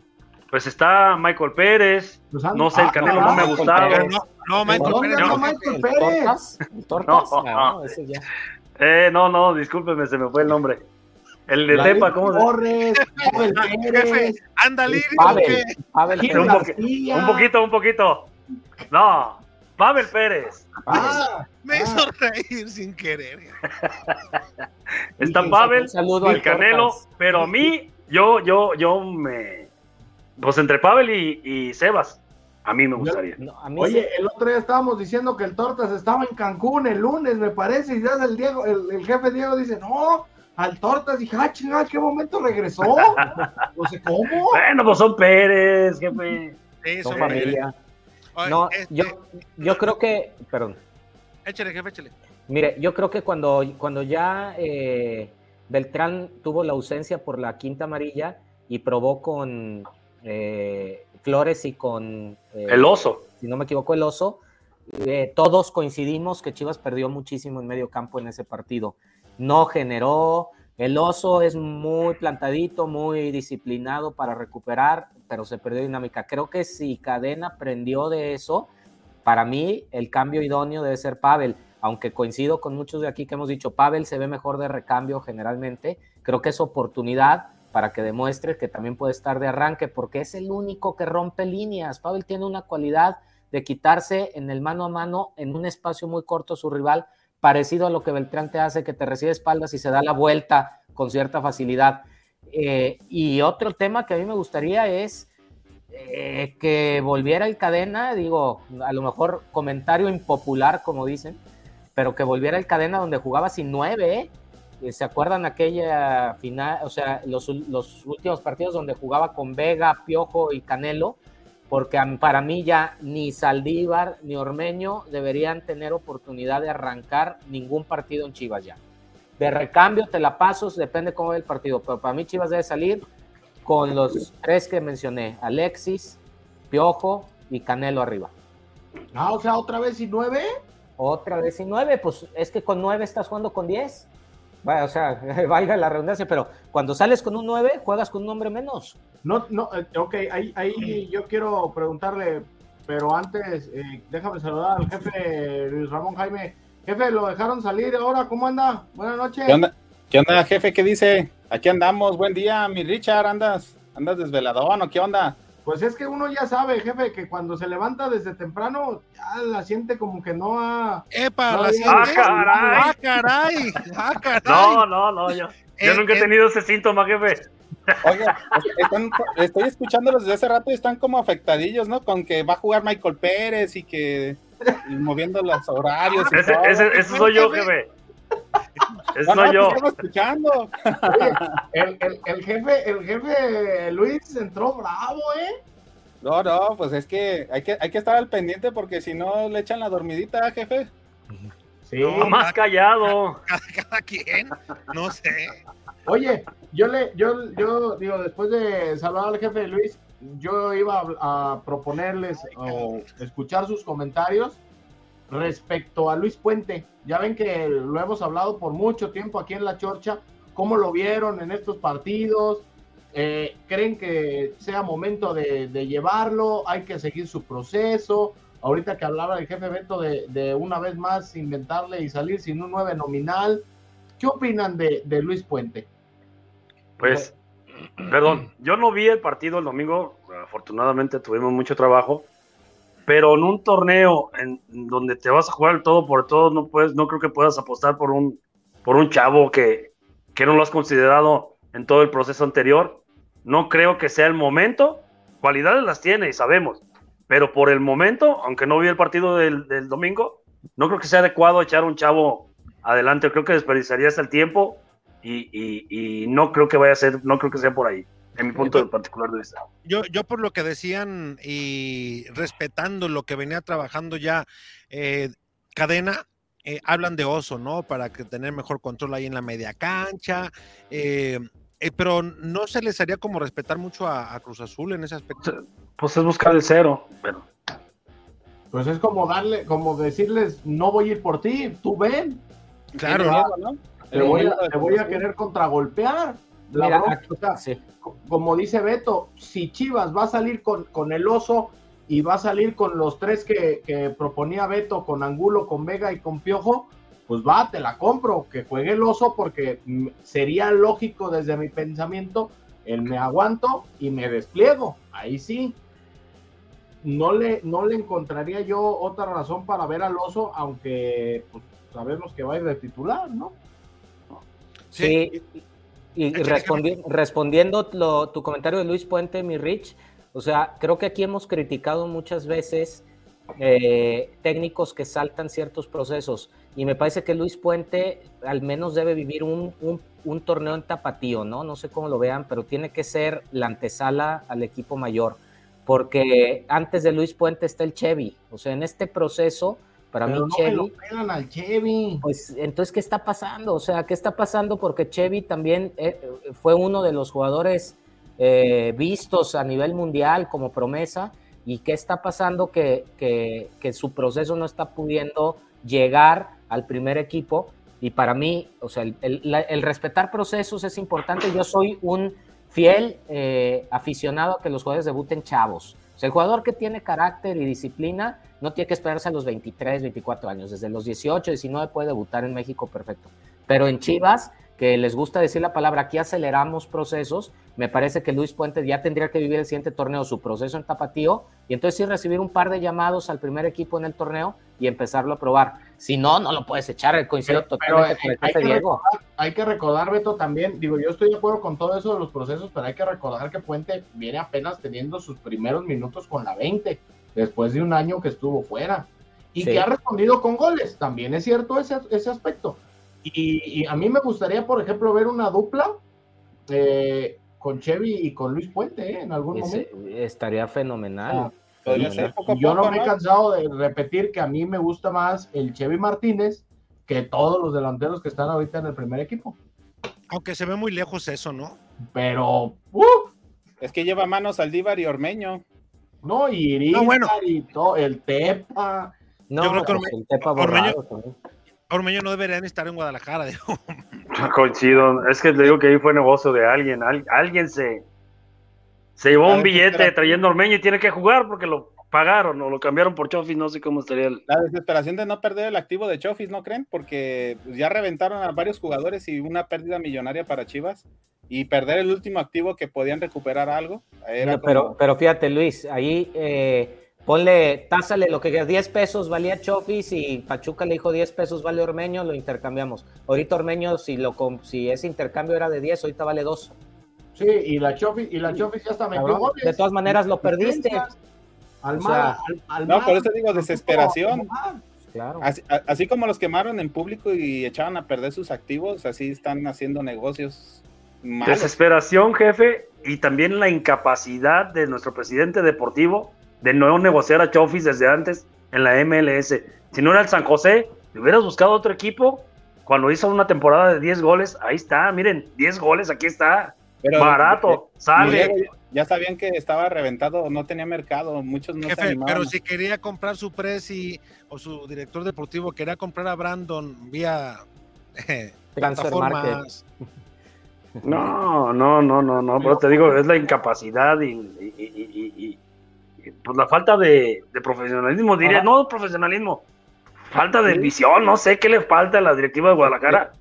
Pues está Michael Pérez, Pues no sé, el ah, Canelo ah, no me ha gustado. No, no, Michael ¿Dónde Pérez, no. Michael ¿El Pérez? Tortas? ¿El Tortas? No. No, ese ya. Eh, no, no, discúlpeme, se me fue el nombre. El de Tepa, ¿cómo se Torres, Pavel Jefe, Pérez, anda lírico, Pavel, ¿qué? Pavel Gil un, Pérez. poqui- García. un poquito, un poquito. No, Pavel Pérez. Ah, Me hizo reír sin querer. Está Pavel, saludo al el Canelo, pero a mí, yo, yo, yo me. Pues entre Pavel y, y Sebas, a mí me gustaría. No, a mí Oye, sí. el otro día estábamos diciendo que el Tortas estaba en Cancún el lunes, me parece, y ya el Diego, el, el jefe Diego dice, no, al Tortas, dije, ah, chingada, ¿qué momento regresó? No sé cómo. Bueno, pues son Pérez, jefe. Sí, Son familia. Oye, No, este, yo, yo creo que, perdón, Échale, jefe, échale. mire, yo creo que cuando, cuando ya eh, Beltrán tuvo la ausencia por la quinta amarilla y probó con eh, Flores y con, eh, El oso. si no me equivoco, el oso, eh, todos coincidimos que Chivas perdió muchísimo en medio campo en ese partido. No generó, el oso es muy plantadito, muy disciplinado para recuperar, pero se perdió dinámica. Creo que si Cadena aprendió de eso, para mí el cambio idóneo debe ser Pavel, aunque coincido con muchos de aquí que hemos dicho, Pavel se ve mejor de recambio generalmente, creo que es oportunidad para que demuestre que también puede estar de arranque, porque es el único que rompe líneas. Pavel tiene una cualidad de quitarse en el mano a mano en un espacio muy corto su rival, parecido a lo que Beltrán te hace, que te recibe espaldas y se da la vuelta con cierta facilidad. Eh, y otro tema que a mí me gustaría es eh, que volviera el cadena, digo, a lo mejor comentario impopular, como dicen, pero que volviera el cadena donde jugaba sin nueve, ¿eh? ¿Se acuerdan aquella final, o sea, los, los últimos partidos donde jugaba con Vega, Piojo y Canelo? Porque para mí ya ni Saldívar ni Ormeño deberían tener oportunidad de arrancar ningún partido en Chivas ya. De recambio te la paso, depende cómo ve el partido, pero para mí Chivas debe salir con los tres que mencioné, Alexis, Piojo y Canelo arriba. Ah, o sea, otra vez y nueve. Otra vez y nueve, pues es que con nueve estás jugando con diez. Bueno, o sea, valga la redundancia, pero cuando sales con un nueve, juegas con un hombre menos. No, no, eh, ok, ahí, ahí yo quiero preguntarle, pero antes, eh, déjame saludar al jefe Luis Ramón Jaime. Jefe, lo dejaron salir ahora, ¿cómo anda? Buenas noches. ¿Qué onda, ¿Qué onda, jefe? ¿Qué dice? Aquí andamos. Buen día, mi Richard. ¿Andas, andas desveladón o qué onda? Pues es que uno ya sabe, jefe, que cuando se levanta desde temprano, ya la siente como que no ha... ¡Epa! No, la sientes? ¡Ah, caray! ¡Ah, caray! ¡Ah, caray! No, no, no, yo, yo Eh, nunca he eh, tenido ese síntoma, jefe. Oiga, están- estoy escuchándolos desde hace rato y están como afectadillos, ¿no? Con que va a jugar Michael Pérez y que y moviendo los horarios. y Ese, todo. ese, ese soy yo, jefe. Ese No, no, yo. escuchando. El, el- el jefe, el jefe Luis entró bravo, ¿eh? No, no, pues es que hay que, hay que estar al pendiente porque si no le echan la dormidita, jefe. Sí. No, Más callado. Cada, cada quien, no sé. Oye, yo le, yo, yo digo, después de saludar al jefe Luis, yo iba a, a proponerles o escuchar sus comentarios respecto a Luis Puente. Ya ven que lo hemos hablado por mucho tiempo aquí en La Chorcha, cómo lo vieron en estos partidos, Eh, creen que sea momento de, llevarlo, hay que seguir su proceso. Ahorita que hablaba el jefe Beto de, de una vez más inventarle y salir sin un 9 nominal, ¿qué opinan de Luis Puente? Pues, perdón, yo no vi el partido el domingo, afortunadamente tuvimos mucho trabajo, pero en un torneo en donde te vas a jugar todo por todo, no puedes, no creo que puedas apostar por un, por un chavo que, que no lo has considerado en todo el proceso anterior. No creo que sea el momento. Cualidades las tiene y sabemos, pero por el momento, aunque no vi el partido del, del domingo, no creo que sea adecuado echar un chavo adelante. Creo que desperdiciarías el tiempo y, y- y no creo que vaya a ser, no creo que sea por ahí, en mi punto de particular de vista. Yo, yo por lo que decían y respetando lo que venía trabajando ya eh, Cadena, eh, hablan de Oso, ¿no? Para que tener mejor control ahí en la media cancha, eh, eh, pero no se les haría como respetar mucho a, a Cruz Azul en ese aspecto. Pues es buscar el cero, pero Pues es como darle, como decirles, no voy a ir por ti, tú ven, Claro, ¿no? te voy a, te voy a querer contragolpear. La Mira, bronca, aquí- o sea, sí. como dice Beto, si Chivas va a salir con, con el oso y va a salir con los tres que, que proponía Beto, con Angulo, con Vega y con Piojo, pues va, te la compro, que juegue el oso porque sería lógico desde mi pensamiento, el me aguanto y me despliego, ahí sí. No le, no le encontraría yo otra razón para ver al oso, aunque pues, sabemos que va a ir de titular, ¿no? Sí, y respondi- respondiendo lo- tu comentario de Luis Puente, mi Rich, o sea, creo que aquí hemos criticado muchas veces eh, técnicos que saltan ciertos procesos. Y me parece que Luis Puente al menos debe vivir un, un, torneo en tapatío, ¿no? No sé cómo lo vean, pero tiene que ser la antesala al equipo mayor. Porque antes de Luis Puente está el Chevy. O sea, en este proceso, para mí Chevy. al Chevy. Pues entonces, ¿qué está pasando? O sea, ¿qué está pasando? Porque Chevy también eh, fue uno de los jugadores eh, vistos a nivel mundial como promesa y qué está pasando que, que, su proceso no está pudiendo llegar al primer equipo. Y para mí, o sea, el, respetar procesos es importante. Yo soy un fiel eh, aficionado a que los jugadores debuten chavos. El jugador que tiene carácter y disciplina no tiene que esperarse a los 23, 24 años. Desde los 18, 19 puede debutar en México perfecto. Pero en Chivas que les gusta decir la palabra, aquí aceleramos procesos, me parece que Luis Puente ya tendría que vivir el siguiente torneo, su proceso en Tapatío, y entonces sí recibir un par de llamados al primer equipo en el torneo y empezarlo a probar. Si no, no lo puedes echar, coincido totalmente con el hay, que Diego. Recordar, hay que recordar, Beto, también, digo, yo estoy de acuerdo con todo eso de los procesos, pero hay que recordar que Puente viene apenas teniendo sus primeros minutos con la 20, después de un año que estuvo fuera, y que ha respondido con goles, también es cierto ese, ese aspecto y, a mí me gustaría, por ejemplo, ver una dupla eh, con Chevy y con Luis Puente eh, en algún momento. Estaría fenomenal. Ah, yo no me he cansado de repetir que a mí me gusta más el Chevy Martínez que todos los delanteros que están ahorita en el primer equipo. Aunque se ve muy lejos eso, ¿no? Pero es que lleva manos Aldívar y Ormeño. No, y Iris y todo, el Tepa. No, yo creo que pues el Tepa Ormeño, Ormeño no deberían estar en Guadalajara, digo. Coincido, es que le digo que ahí fue negocio de alguien, alguien se, se llevó un billete trayendo Ormeño y tiene que jugar porque lo pagaron o lo cambiaron por Chofis, no sé cómo estaría el... La desesperación de no perder el activo de Chofis, ¿no creen? Porque pues, ya reventaron a varios jugadores y una pérdida millonaria para Chivas y perder el último activo que podían recuperar algo. pero, pero fíjate Luis, ahí... Eh Ponle, tásale lo que 10 pesos valía Chofis y Pachuca le dijo 10 pesos vale Ormeño, lo intercambiamos. Ahorita Ormeño, si, lo, si ese intercambio era de 10, ahorita vale 2. Sí, y la Chofis, y la Chofis ya está metió De todas maneras lo perdiste. Al no, por eso digo desesperación. Claro. Así, como los quemaron en público y echaban a perder sus activos, así están haciendo negocios. Desesperación, jefe, y también la incapacidad de nuestro presidente deportivo de no negociar a Chofis desde antes en la MLS. Si no era el San José, le hubieras buscado otro equipo. Cuando hizo una temporada de 10 goles, ahí está, miren, 10 goles, aquí está. Barato, sale. Ya sabían que estaba reventado, no tenía mercado, muchos no Jefe, Pero si quería comprar su presi o su director deportivo quería comprar a Brandon vía eh, plataformas. No, no, no, no, no, pero te digo, es la incapacidad y, pues la falta de, profesionalismo, diría, no profesionalismo, falta de visión, no sé qué le falta a la directiva de Guadalajara.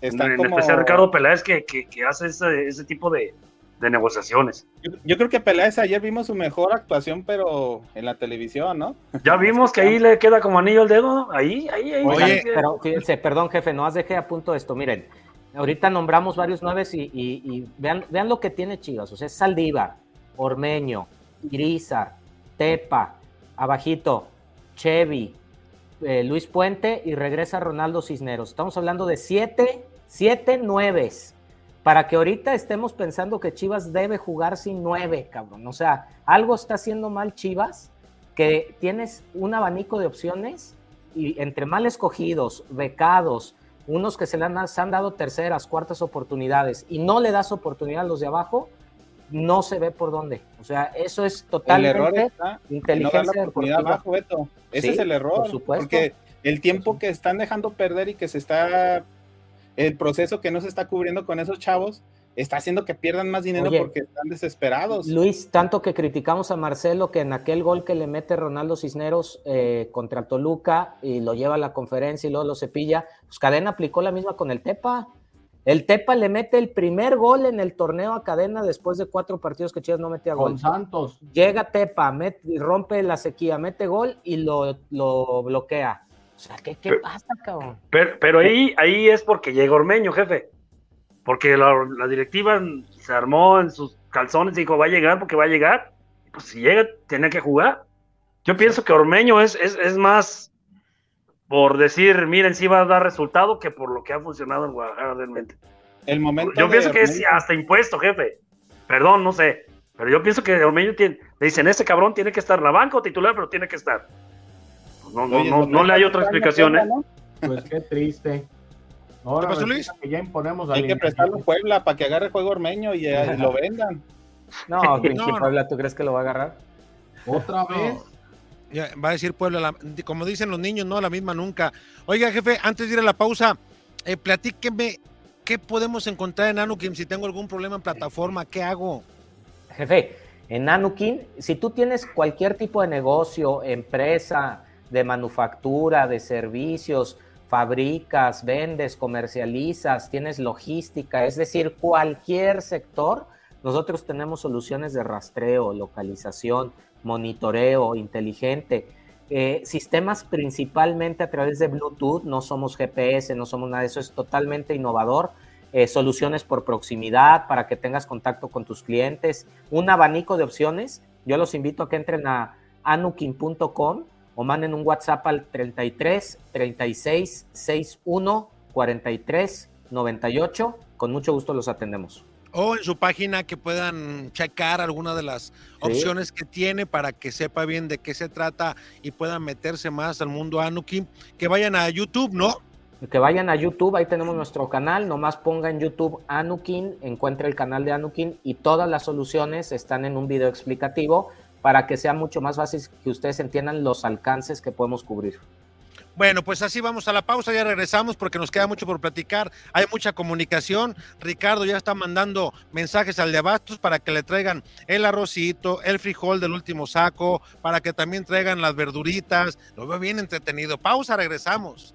En especial Ricardo Peláez que, hace ese, tipo de, negociaciones. Yo, creo que Peláez ayer vimos su mejor actuación, pero en la televisión, ¿no? Ya vimos que ahí le queda como anillo el dedo, ahí, ahí, ahí. Oye, pero fíjense, perdón jefe, no has dejé a punto esto, miren, ahorita nombramos varios nueves y, vean, vean lo que tiene Chivas, o sea, es Saldívar, Ormeño, Irizar, Tepa, abajito, Chevy, eh, Luis Puente y regresa Ronaldo Cisneros. Estamos hablando de siete, siete nueves. Para que ahorita estemos pensando que Chivas debe jugar sin nueve, cabrón. O sea, algo está haciendo mal Chivas, que tienes un abanico de opciones y entre mal escogidos, becados, unos que se le han, se han dado terceras, cuartas oportunidades y no le das oportunidad a los de abajo, no se ve por dónde. O sea, eso es totalmente inteligencia Ese es el error. Porque el tiempo que están dejando perder y que se está. El proceso que no se está cubriendo con esos chavos está haciendo que pierdan más dinero porque están desesperados. Luis, tanto que criticamos a Marcelo que en aquel gol que le mete Ronaldo Cisneros eh, contra Toluca y lo lleva a la conferencia y luego lo cepilla, pues Cadena aplicó la misma con el Tepa. El Tepa le mete el primer gol en el torneo a cadena después de cuatro partidos que Chivas no metía gol. Con Santos. Llega Tepa, rompe la sequía, mete gol y lo, bloquea. O sea, ¿qué, pasa, cabrón? Pero, ahí, ahí es porque llega Ormeño, jefe. Porque la, directiva se armó en sus calzones y dijo, va a llegar porque va a llegar. Pues si llega, tiene que jugar. Yo pienso que Ormeño es, es, más por decir, miren, si va a dar resultado que por lo que ha funcionado en Guadalajara realmente. El momento yo pienso que es hasta impuesto, jefe. Perdón, no sé. Pero yo pienso que Ormeño tiene, le dicen, ese cabrón tiene que estar en la banca o titular, pero tiene que estar. No, no, no, no le hay otra explicación, ¿eh? Pues qué triste. Ahora pasó, Luis? Que ya imponemos Hay que prestarlo a Puebla para que agarre el juego Ormeño y, eh, lo vendan. No, no, Puebla, ¿tú crees que lo va a agarrar? ¿Otra vez? Ya, va a decir Puebla, como dicen los niños, no la misma nunca. Oiga, jefe, antes de ir a la pausa, eh, platíqueme qué podemos encontrar en Anukim si tengo algún problema en plataforma, ¿qué hago? Jefe, en Anukin, si tú tienes cualquier tipo de negocio, empresa, de manufactura, de servicios, fabricas, vendes, comercializas, tienes logística, es decir, cualquier sector, nosotros tenemos soluciones de rastreo, localización, monitoreo inteligente, eh, sistemas principalmente a través de Bluetooth, no somos GPS, no somos nada de eso, es totalmente innovador. Eh, soluciones por proximidad para que tengas contacto con tus clientes, un abanico de opciones. Yo los invito a que entren a anukin.com o manden un WhatsApp al 33 36 61 43 98. Con mucho gusto los atendemos. O en su página que puedan checar alguna de las opciones que tiene para que sepa bien de qué se trata y puedan meterse más al mundo Anukin. Que vayan a YouTube, ¿no? Que vayan a YouTube, ahí tenemos nuestro canal, nomás ponga en YouTube Anukin, encuentre el canal de Anukin y todas las soluciones están en un video explicativo para que sea mucho más fácil que ustedes entiendan los alcances que podemos cubrir. Bueno, pues así vamos a la pausa, ya regresamos porque nos queda mucho por platicar. Hay mucha comunicación. Ricardo ya está mandando mensajes al de Abastos para que le traigan el arrocito, el frijol del último saco, para que también traigan las verduritas. Lo veo bien entretenido. Pausa, regresamos.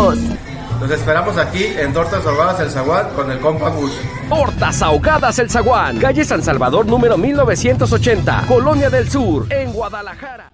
Los esperamos aquí en Tortas Ahogadas El Zaguán con el compa Gus. Tortas Ahogadas El Zaguán, calle San Salvador número 1980, Colonia del Sur, en Guadalajara.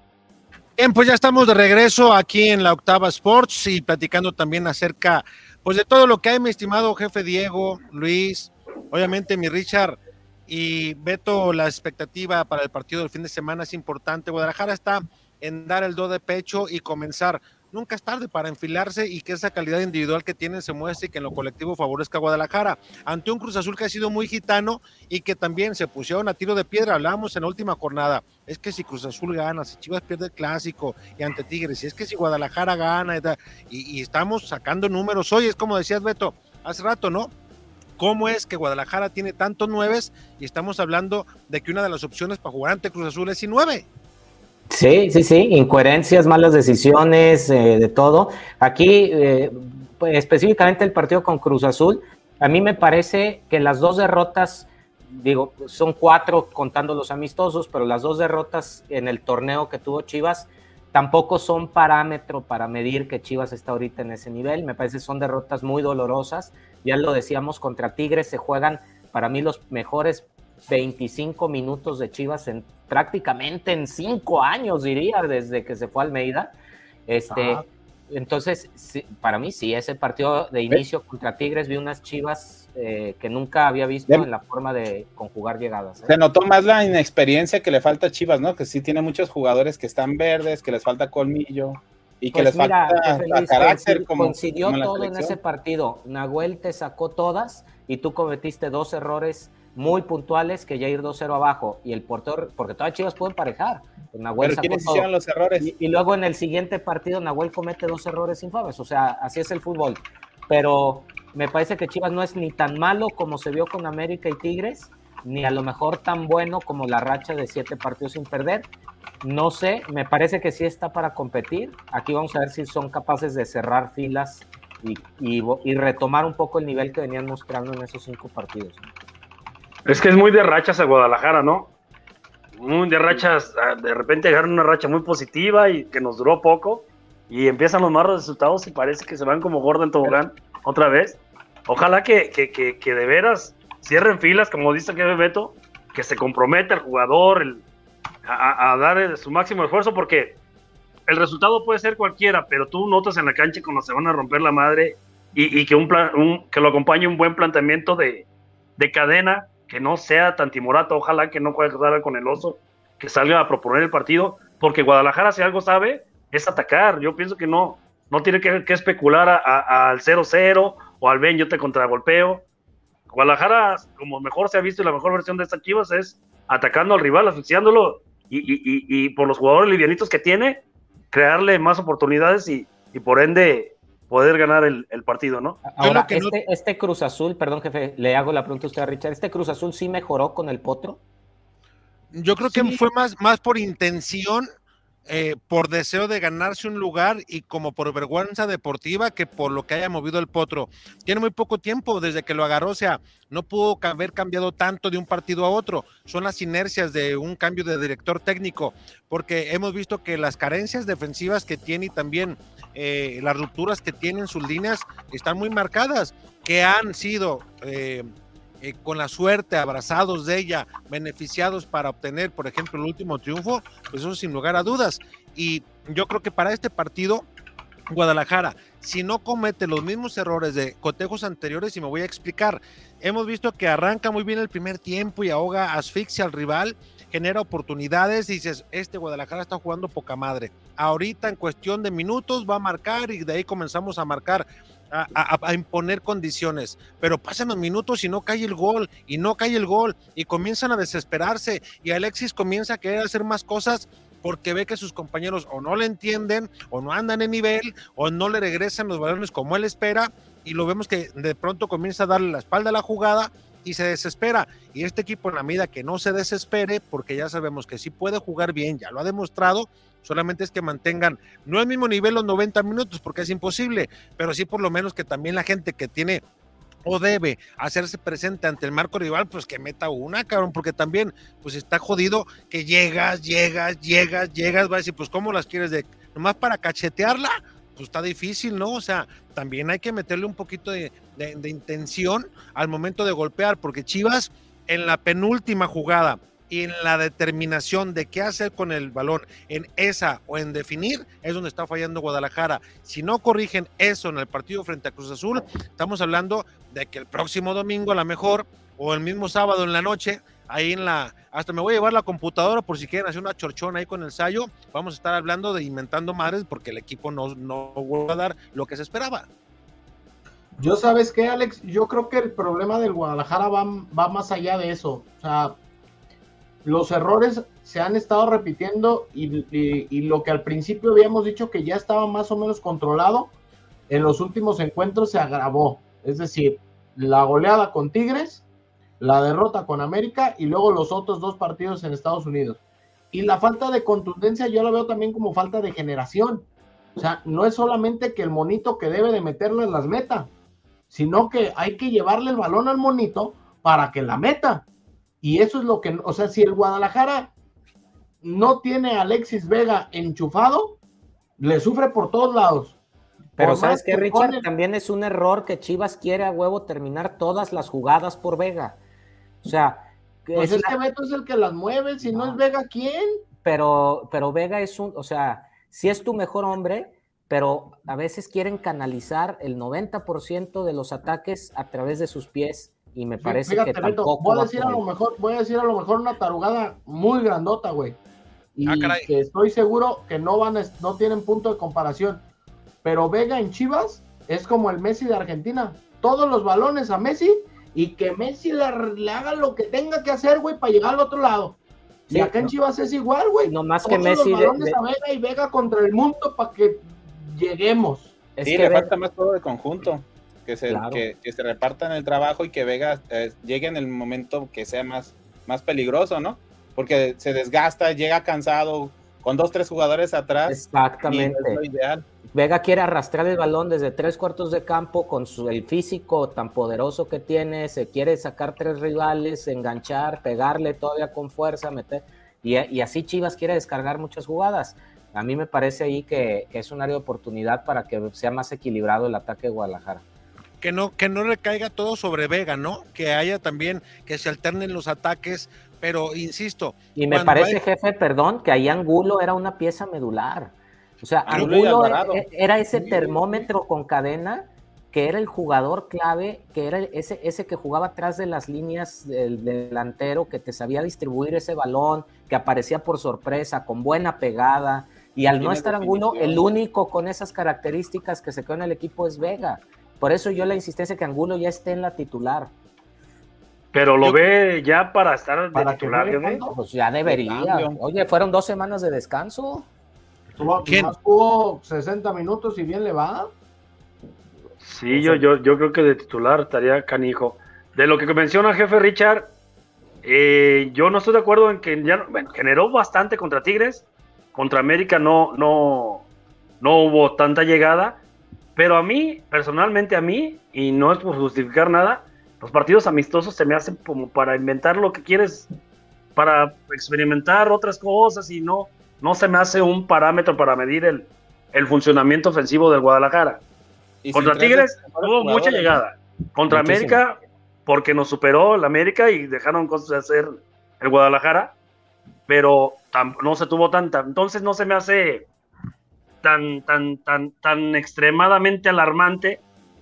Bien, pues ya estamos de regreso aquí en la Octava Sports y platicando también acerca pues de todo lo que hay, mi estimado jefe Diego, Luis, obviamente mi Richard y Beto, la expectativa para el partido del fin de semana es importante. Guadalajara está en dar el do de pecho y comenzar nunca es tarde para enfilarse y que esa calidad individual que tienen se muestre y que en lo colectivo favorezca a Guadalajara. Ante un Cruz Azul que ha sido muy gitano y que también se pusieron a tiro de piedra, hablábamos en la última jornada, es que si Cruz Azul gana, si Chivas pierde el clásico y ante Tigres, y es que si Guadalajara gana y, y estamos sacando números hoy, es como decías Beto hace rato, ¿no? cómo es que Guadalajara tiene tantos nueves y estamos hablando de que una de las opciones para jugar ante Cruz Azul es sin nueve. Sí, sí, sí, incoherencias, malas decisiones, eh, de todo. Aquí, eh, pues, específicamente el partido con Cruz Azul, a mí me parece que las dos derrotas, digo, son cuatro contando los amistosos, pero las dos derrotas en el torneo que tuvo Chivas tampoco son parámetro para medir que Chivas está ahorita en ese nivel. Me parece que son derrotas muy dolorosas. Ya lo decíamos, contra Tigres se juegan para mí los mejores 25 minutos de Chivas en prácticamente en cinco años, diría, desde que se fue a Almeida. Este, entonces, para mí sí, ese partido de inicio contra Tigres vi unas Chivas eh, que nunca había visto en la forma de conjugar llegadas. ¿eh? Se notó más la inexperiencia que le falta a Chivas, ¿no? Que sí tiene muchos jugadores que están verdes, que les falta colmillo y que pues les falta carácter. como, coincidió todo en ese partido. Nahuel te sacó todas y tú cometiste dos errores muy puntuales que ya ir 2-0 abajo y el portero, porque todas Chivas pueden parejar. Nahuel Pero ¿quiénes hicieron los errores? Y, luego en el siguiente partido Nahuel comete dos errores infames, o sea, así es el fútbol. Pero me parece que Chivas no es ni tan malo como se vio con América y Tigres, ni a lo mejor tan bueno como la racha de siete partidos sin perder. No sé, me parece que sí está para competir. Aquí vamos a ver si son capaces de cerrar filas y, y retomar un poco el nivel que venían mostrando en esos cinco partidos. Es que es muy de rachas a Guadalajara, ¿no? de rachas, ah, de repente agarran una racha muy positiva y que nos duró poco y empiezan los malos resultados y parece que se van como gordo en tobogán otra vez. Ojalá que, que, que, de veras cierren filas, como dice que Beto, que se comprometa el jugador a, a, dar su máximo esfuerzo, porque el resultado puede ser cualquiera, pero tú notas en la cancha cuando se van a romper la madre y, que, un, plan, que lo acompañe un buen planteamiento de, de cadena que no sea tan timorato, ojalá que no juegue con el oso, que salga a proponer el partido, porque Guadalajara si algo sabe es atacar, yo pienso que no, no tiene que, especular al 0-0 o al ven yo te contragolpeo. Guadalajara, como mejor se ha visto y la mejor versión de estas Chivas es atacando al rival, asfixiándolo y, y, por los jugadores livianitos que tiene, crearle más oportunidades y, por ende poder ganar el, partido, ¿no? Ahora, este, este, Cruz Azul, perdón jefe, le hago la pregunta a usted a Richard, ¿este Cruz Azul sí mejoró con el Potro? Yo creo que fue más, más por intención, eh, por deseo de ganarse un lugar y como por vergüenza deportiva que por lo que haya movido el Potro. Tiene muy poco tiempo desde que lo agarró, o sea, no pudo haber cambiado tanto de un partido a otro. Son las inercias de un cambio de director técnico, porque hemos visto que las carencias defensivas que tiene y también eh, las rupturas que tienen sus líneas están muy marcadas, que han sido eh, eh, con la suerte, abrazados de ella, beneficiados para obtener, por ejemplo, el último triunfo, pues eso sin lugar a dudas. Y yo creo que para este partido, Guadalajara, si no comete los mismos errores de cotejos anteriores, y me voy a explicar, hemos visto que arranca muy bien el primer tiempo y ahoga, asfixia al rival, genera oportunidades, y dices, este Guadalajara está jugando poca madre. Ahorita en cuestión de minutos va a marcar y de ahí comenzamos a marcar. A, imponer condiciones, pero pasan los minutos y no cae el gol, y no cae el gol, y comienzan a desesperarse, y Alexis comienza a querer hacer más cosas porque ve que sus compañeros o no le entienden, o no andan en nivel, o no le regresan los balones como él espera, y lo vemos que de pronto comienza a darle la espalda a la jugada y se desespera. Y este equipo en la medida que no se desespere, porque ya sabemos que sí puede jugar bien, ya lo ha demostrado, solamente es que mantengan no el mismo nivel los 90 minutos, porque es imposible, pero sí por lo menos que también la gente que tiene o debe hacerse presente ante el marco rival, pues que meta una, cabrón, porque también, pues está jodido que llegas, llegas, llegas, llegas, va a decir, pues ¿cómo las quieres de, nomás para cachetearla? Pues está difícil, ¿no? O sea, también hay que meterle un poquito de, intención al momento de golpear, porque Chivas en la penúltima jugada y en la determinación de qué hacer con el balón en esa o en definir es donde está fallando Guadalajara. Si no corrigen eso en el partido frente a Cruz Azul, estamos hablando de que el próximo domingo a lo mejor o el mismo sábado en la noche, ahí en la, hasta me voy a llevar la computadora por si quieren hacer una chorchona ahí con el ensayo, vamos a estar hablando de inventando madres porque el equipo no, no va a dar lo que se esperaba. Yo sabes qué, Alex, yo creo que el problema del Guadalajara va, va más allá de eso. O sea, los errores se han estado repitiendo y, lo que al principio habíamos dicho que ya estaba más o menos controlado, en los últimos encuentros se agravó. Es decir, la goleada con Tigres, la derrota con América y luego los otros dos partidos en Estados Unidos. Y la falta de contundencia yo la veo también como falta de generación. O sea, no es solamente que el monito que debe de meterlo en las metas, sino que hay que llevarle el balón al monito para que la meta. Y eso es lo que, o sea, si el Guadalajara no tiene a Alexis Vega enchufado, le sufre por todos lados. Pero sabes que Richard también es un error que Chivas quiere a huevo terminar todas las jugadas por Vega. O sea, pues es, que Beto es el que las mueve, si no, es Vega, ¿quién? Pero, pero Vega es un, o sea, si es tu mejor hombre, pero a veces quieren canalizar el 90% de los ataques a través de sus pies y me parece que tampoco voy a decir a lo mejor voy a decir a lo mejor una tarugada muy grandota güey. Y ah, que estoy seguro que no van no tienen punto de comparación. Pero Vega en Chivas es como el Messi de Argentina. Todos los balones a Messi y que Messi le, haga lo que tenga que hacer güey para llegar al otro lado. Y acá en Chivas es igual güey. No más que Messi los balones a Vega y Vega contra el mundo para que lleguemos. Sí le falta más todo de conjunto que se, que, se repartan el trabajo y que Vega eh, llegue en el momento que sea más, más peligroso, ¿no? Porque se desgasta, llega cansado, con dos, tres jugadores atrás. Exactamente. ideal. Vega quiere arrastrar el balón desde tres cuartos de campo con su, el físico tan poderoso que tiene, se quiere sacar tres rivales, enganchar, pegarle todavía con fuerza, meter. Y, así Chivas quiere descargar muchas jugadas. A mí me parece ahí que, es un área de oportunidad para que sea más equilibrado el ataque de Guadalajara. Que no, que no recaiga todo sobre Vega, ¿no? Que haya también, que se alternen los ataques, pero insisto. Y me parece, jefe, perdón, que ahí Angulo era una pieza medular. O sea, Angulo e, era ese termómetro con cadena que era el jugador clave, que era ese, ese que jugaba atrás de las líneas del, delantero, que te sabía distribuir ese balón, que aparecía por sorpresa, con buena pegada. Y al no estar Angulo, el único con esas características que se quedó en el equipo es Vega. Por eso yo la insistencia que Angulo ya esté en la titular. Pero lo ve ya para estar de titular, Pues ya debería. Oye, fueron dos semanas de descanso. Tuvo, 60 minutos y bien le va. Sí, yo, yo, yo creo que de titular estaría canijo. De lo que menciona el jefe Richard, eh, yo no estoy de acuerdo en que ya, bueno, generó bastante contra Tigres, contra América no, no, no hubo tanta llegada, pero a mí, personalmente a mí, y no es por justificar nada, los partidos amistosos se me hacen como para inventar lo que quieres, para experimentar otras cosas y no, no se me hace un parámetro para medir el, el funcionamiento ofensivo del Guadalajara. Contra Tigres hubo mucha llegada. Contra América, porque nos superó el América y dejaron cosas de hacer el Guadalajara, pero no se tuvo tanta. Entonces no se me hace tan, tan, tan, tan extremadamente alarmante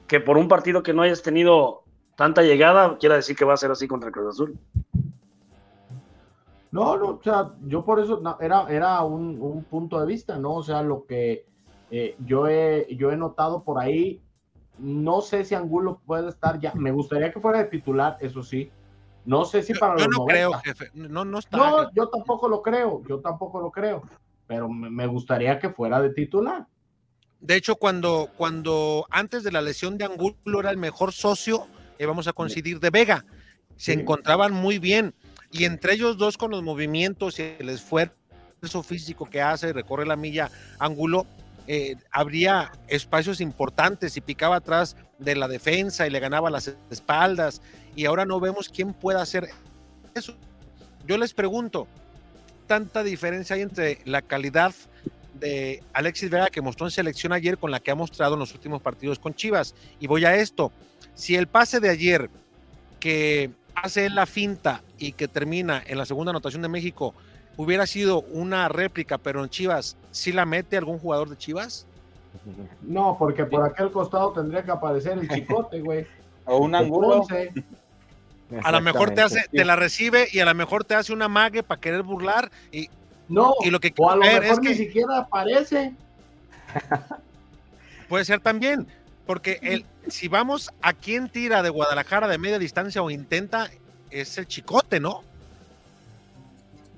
que por un partido que no hayas tenido tanta llegada, quiera decir que va a ser así contra el Cruz Azul. No, no, o sea, yo por eso era, era un, un, punto de vista, ¿no? O sea, lo que eh, yo, he, yo he notado por ahí, no sé si Angulo puede estar ya, me gustaría que fuera de titular, eso sí. No sé si para yo no creo, jefe. No, no, está, no yo tampoco lo creo, yo tampoco lo creo, pero me gustaría que fuera de titular. De hecho, cuando, cuando antes de la lesión de Angulo era el mejor socio, eh, vamos a coincidir, de Vega, se encontraban muy bien. Y entre ellos dos, con los movimientos y el esfuerzo físico que hace, recorre la milla, Angulo, eh, habría espacios importantes y picaba atrás de la defensa y le ganaba las espaldas y ahora no vemos quién pueda hacer eso. Yo les pregunto, ¿tanta diferencia hay entre la calidad de Alexis Vega que mostró en selección ayer con la que ha mostrado en los últimos partidos con Chivas? Y voy a esto, si el pase de ayer que hace la finta y que termina en la segunda anotación de México hubiera sido una réplica, pero en Chivas, ¿sí la mete algún jugador de Chivas? No, porque por aquel costado tendría que aparecer el chicote, güey. O un ángulo. A lo mejor te hace, te la recibe y a lo mejor te hace una mague para querer burlar y no, y lo que o a lo mejor es que, ni siquiera aparece. Puede ser también, porque el, si vamos a quién tira de Guadalajara de media distancia o intenta, es el chicote, ¿no?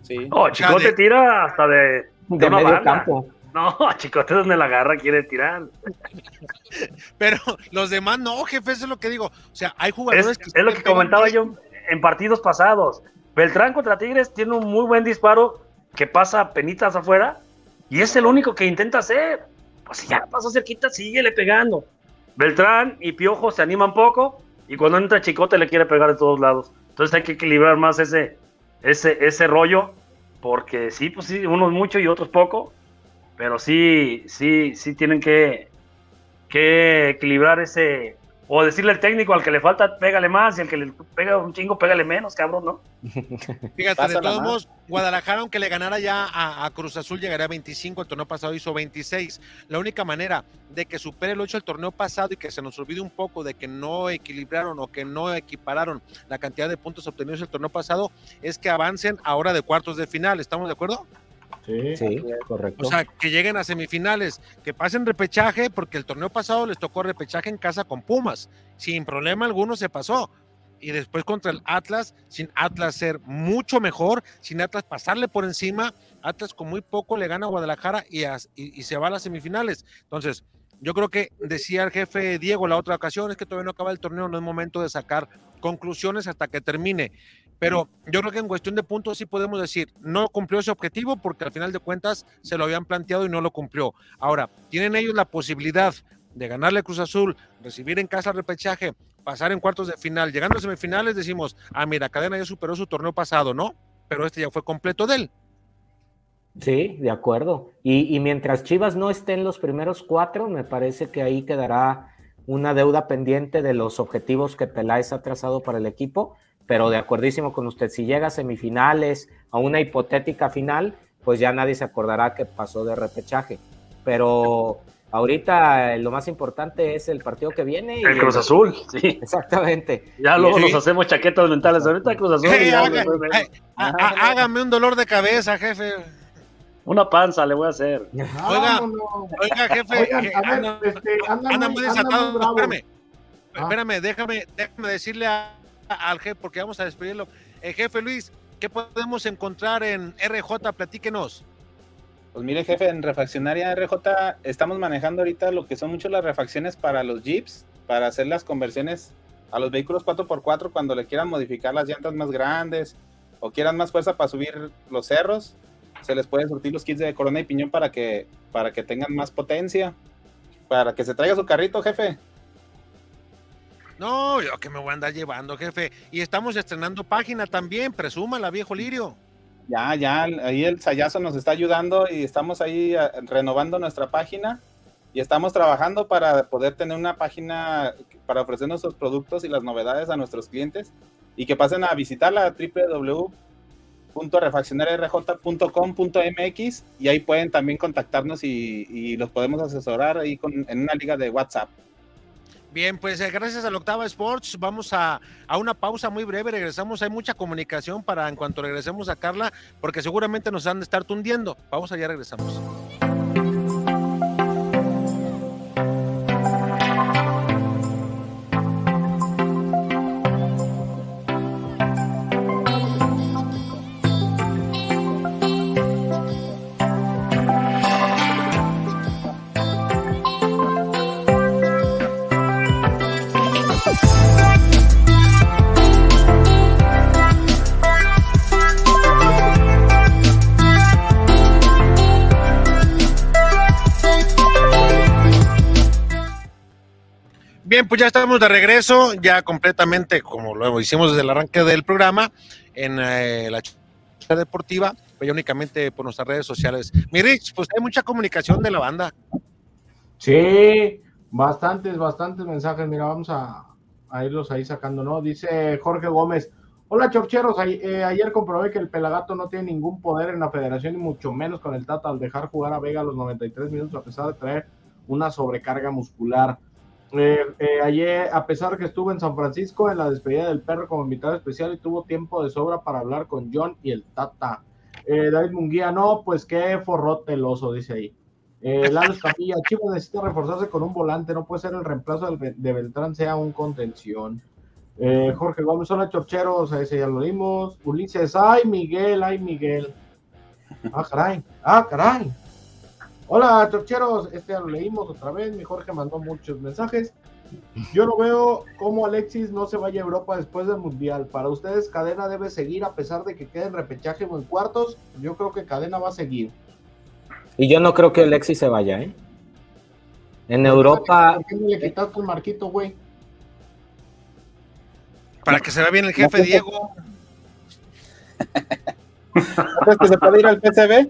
Sí. No, Chicote tira hasta de, de, medio campo. No, Chicote donde la garra quiere tirar. Pero los demás no, jefe, eso es lo que digo. O sea, hay jugadores es, que. Es lo que comentaba yo en partidos pasados. Beltrán contra Tigres tiene un muy buen disparo que pasa penitas afuera y es el único que intenta hacer. Pues si ya pasó cerquita, síguele pegando. Beltrán y Piojo se animan poco y cuando entra Chicote le quiere pegar de todos lados. Entonces hay que equilibrar más ese, ese, ese rollo, porque sí, pues sí, unos mucho y otros poco, pero sí, sí, sí tienen que, que equilibrar ese, o decirle al técnico al que le falta, pégale más, y al que le pega un chingo, pégale menos, cabrón, ¿no? Fíjate, de todos modos, Guadalajara, aunque le ganara ya a, Cruz Azul, llegaría a 25, el torneo pasado hizo 26. La única manera de que supere el 8 el torneo pasado y que se nos olvide un poco de que no equilibraron o que no equipararon la cantidad de puntos obtenidos el torneo pasado es que avancen ahora de cuartos de final. ¿Estamos de acuerdo? Sí, correcto. O sea, que lleguen a semifinales, que pasen repechaje, porque el torneo pasado les tocó repechaje en casa con Pumas. Sin problema alguno se pasó. Y después contra el Atlas, sin Atlas ser mucho mejor, sin Atlas pasarle por encima, Atlas con muy poco le gana a Guadalajara y, y se va a las semifinales. Entonces, yo creo que decía el jefe Diego la otra ocasión, es que todavía no acaba el torneo, no es momento de sacar conclusiones hasta que termine. Pero yo creo que en cuestión de puntos sí podemos decir, no cumplió ese objetivo porque al final de cuentas se lo habían planteado y no lo cumplió. Ahora, tienen ellos la posibilidad de ganarle Cruz Azul, recibir en casa el repechaje, pasar en cuartos de final, llegando a semifinales decimos, ah, mira, Cadena ya superó su torneo pasado, ¿no? Pero este ya fue completo de él. Sí, de acuerdo. Y, mientras Chivas no esté en los primeros cuatro, me parece que ahí quedará una deuda pendiente de los objetivos que Peláez ha trazado para el equipo, pero de acuerdísimo con usted, si llega a semifinales, a una hipotética final, pues ya nadie se acordará que pasó de repechaje. Pero ahorita eh, lo más importante es el partido que viene. El Cruz Azul, sí. Exactamente. Ya luego nos hacemos chaquetas mentales. Ahorita el Cruz Azul. hágame un dolor de cabeza, jefe. Una panza le voy a hacer. Oiga, oiga, jefe. anda, muy desatado. Espérame, ah. espérame, déjame, déjame decirle al jefe, porque vamos a despedirlo. El jefe Luis, ¿qué podemos encontrar en RJ? Platíquenos. Pues mire, jefe, en refaccionaria RJ estamos manejando ahorita lo que son mucho las refacciones para los Jeeps, para hacer las conversiones a los vehículos 4x4 cuando le quieran modificar las llantas más grandes o quieran más fuerza para subir los cerros se les puede surtir los kits de corona y piñón para que, para que tengan más potencia. Para que se traiga su carrito, jefe. No, yo que me voy a andar llevando, jefe. Y estamos estrenando página también, presúmala, viejo Lirio. Ya, ya, ahí el Sayazo nos está ayudando y estamos ahí eh, renovando nuestra página y estamos trabajando para poder tener una página para ofrecer nuestros productos y las novedades a nuestros clientes y que pasen a visitarla www refaccionarrj.com.mx y ahí pueden también contactarnos y, los podemos asesorar ahí en una liga de WhatsApp. Bien, pues eh, gracias a la Octava Sports vamos a, a, una pausa muy breve, regresamos, hay mucha comunicación para en cuanto regresemos a Carla, porque seguramente nos han de estar tundiendo. Vamos allá, regresamos. Bien, pues ya estamos de regreso, ya completamente, como lo hicimos desde el arranque del programa, en eh, la deportiva, pero únicamente por nuestras redes sociales. Mi Rich, pues hay mucha comunicación de la banda. Sí, bastantes, bastantes mensajes. Mira, vamos a, irlos ahí sacando, ¿no? Dice Jorge Gómez. Hola, chorcheros. Eh, ayer comprobé que el Pelagato no tiene ningún poder en la federación y mucho menos con el Tata al dejar jugar a Vega a los 93 minutos a pesar de traer una sobrecarga muscular. Eh, eh, ayer, a pesar que estuvo en San Francisco en la despedida del perro como invitado especial y tuvo tiempo de sobra para hablar con John y el Tata. Eh, David Munguía, no, pues qué forrote el oso, dice ahí. Eh, Lalo Escamilla, Chivas necesita reforzarse con un volante, no puede ser el reemplazo de Beltrán, sea un contención. Jorge Gómez, hola chorcheros, a ese ya lo dimos. Ulises, ay Miguel, ay Miguel. Ah, caray, ah, caray. Hola, torcheros, este ya lo leímos otra vez. Mi Jorge mandó muchos mensajes. Yo no veo cómo Alexis no se vaya a Europa después del Mundial. Para ustedes, Cadena debe seguir a pesar de que quede en repechaje o en cuartos. Yo creo que Cadena va a seguir. Y yo no creo que Alexis se vaya, ¿eh? En Europa. ¿Por qué le quitaste el marquito, güey? Para que se vea bien el jefe Diego. ¿Crees que se puede ir al PCB?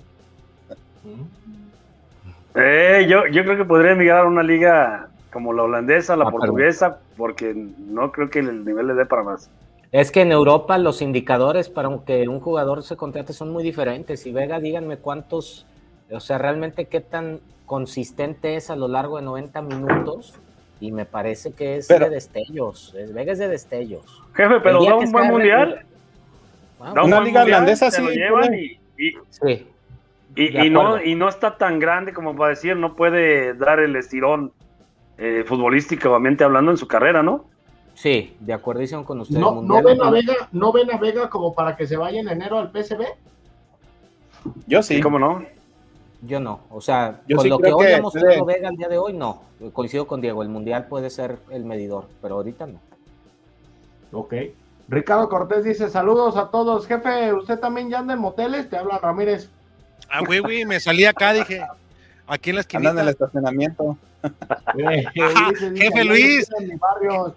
Eh, yo, yo creo que podría migrar a una liga como la holandesa, la ah, portuguesa, porque no creo que el nivel le dé para más. Es que en Europa los indicadores para que un jugador se contrate son muy diferentes. Y Vega, díganme cuántos, o sea, realmente qué tan consistente es a lo largo de 90 minutos. Y me parece que es de destellos. Vega es de destellos. Jefe, pero da un buen mundial. una liga holandesa sí. sí. Y, no, y no está tan grande como para decir, no puede dar el estirón eh, futbolísticamente hablando en su carrera, ¿no? Sí, de acuerdo con usted. ¿No, ¿no, ven a Vega, ¿No ven a Vega como para que se vaya en enero al PSB? Yo sí. ¿Cómo no? Yo no. O sea, con lo que hoy hemos mostrado Vega el día de hoy, no. Coincido con Diego, el Mundial puede ser el medidor, pero ahorita no. Ok. Ricardo Cortés dice, saludos a todos. Jefe, ¿usted también ya anda en moteles? Te habla Ramírez. Ah, güey, güey, me salí acá, dije, aquí en la esquina. Andan en el estacionamiento. jefe Luis.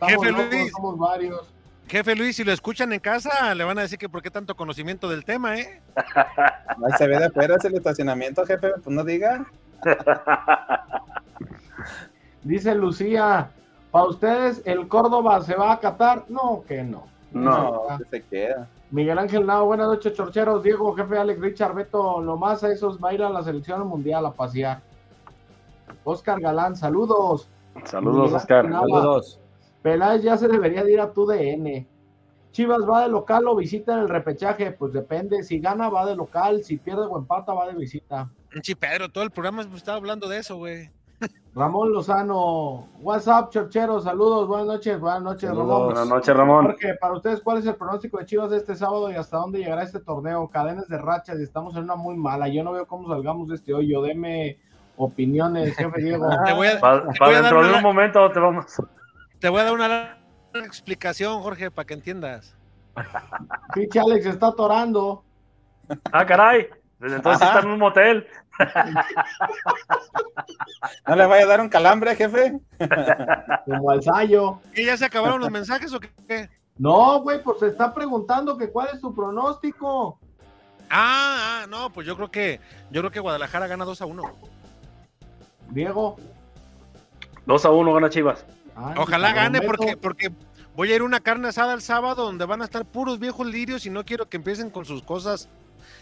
jefe Luis. Somos varios. Jefe Luis, si lo escuchan en casa, le van a decir que por qué tanto conocimiento del tema, ¿eh? Ahí se ve de afuera el estacionamiento, jefe, pues no diga. Dice Lucía, ¿para ustedes el Córdoba se va a acatar? No, que no. No, que se queda. Miguel Ángel Nao, buenas noches, chorcheros. Diego, jefe Alex, Richard, Beto, nomás a esos va a ir a la selección mundial a pasear. Oscar Galán, saludos. Saludos, Oscar. saludos. Peláez ya se debería de ir a tu DN. Chivas va de local o visita en el repechaje, pues depende. Si gana, va de local. Si pierde o empata, va de visita. Sí, Pedro, todo el programa estaba hablando de eso, güey. Ramón Lozano, WhatsApp, Chorchero, saludos, buenas noches, buenas noches, Ramón. Buenas noches, Ramón. Porque para ustedes, ¿cuál es el pronóstico de Chivas de este sábado y hasta dónde llegará este torneo? Cadenas de rachas y estamos en una muy mala. Yo no veo cómo salgamos de este hoyo. Deme opiniones, jefe Diego. te voy a, para, dentro de un momento te vamos. Te voy a dar una explicación, Jorge, para que entiendas. Pinche Alex está atorando. Ah, caray. Desde entonces está en un motel. ¿No le vaya a dar un calambre, jefe? Como al Sayo. ¿Y ya se acabaron los mensajes o qué? No, güey, pues se está preguntando que cuál es tu pronóstico. Ah, ah, no, pues yo creo que yo creo que Guadalajara gana 2 a 1. Diego. 2 a 1 gana Chivas. Ojalá gane porque, porque voy a ir a una carne asada el sábado donde van a estar puros viejos lirios y no quiero que empiecen con sus cosas,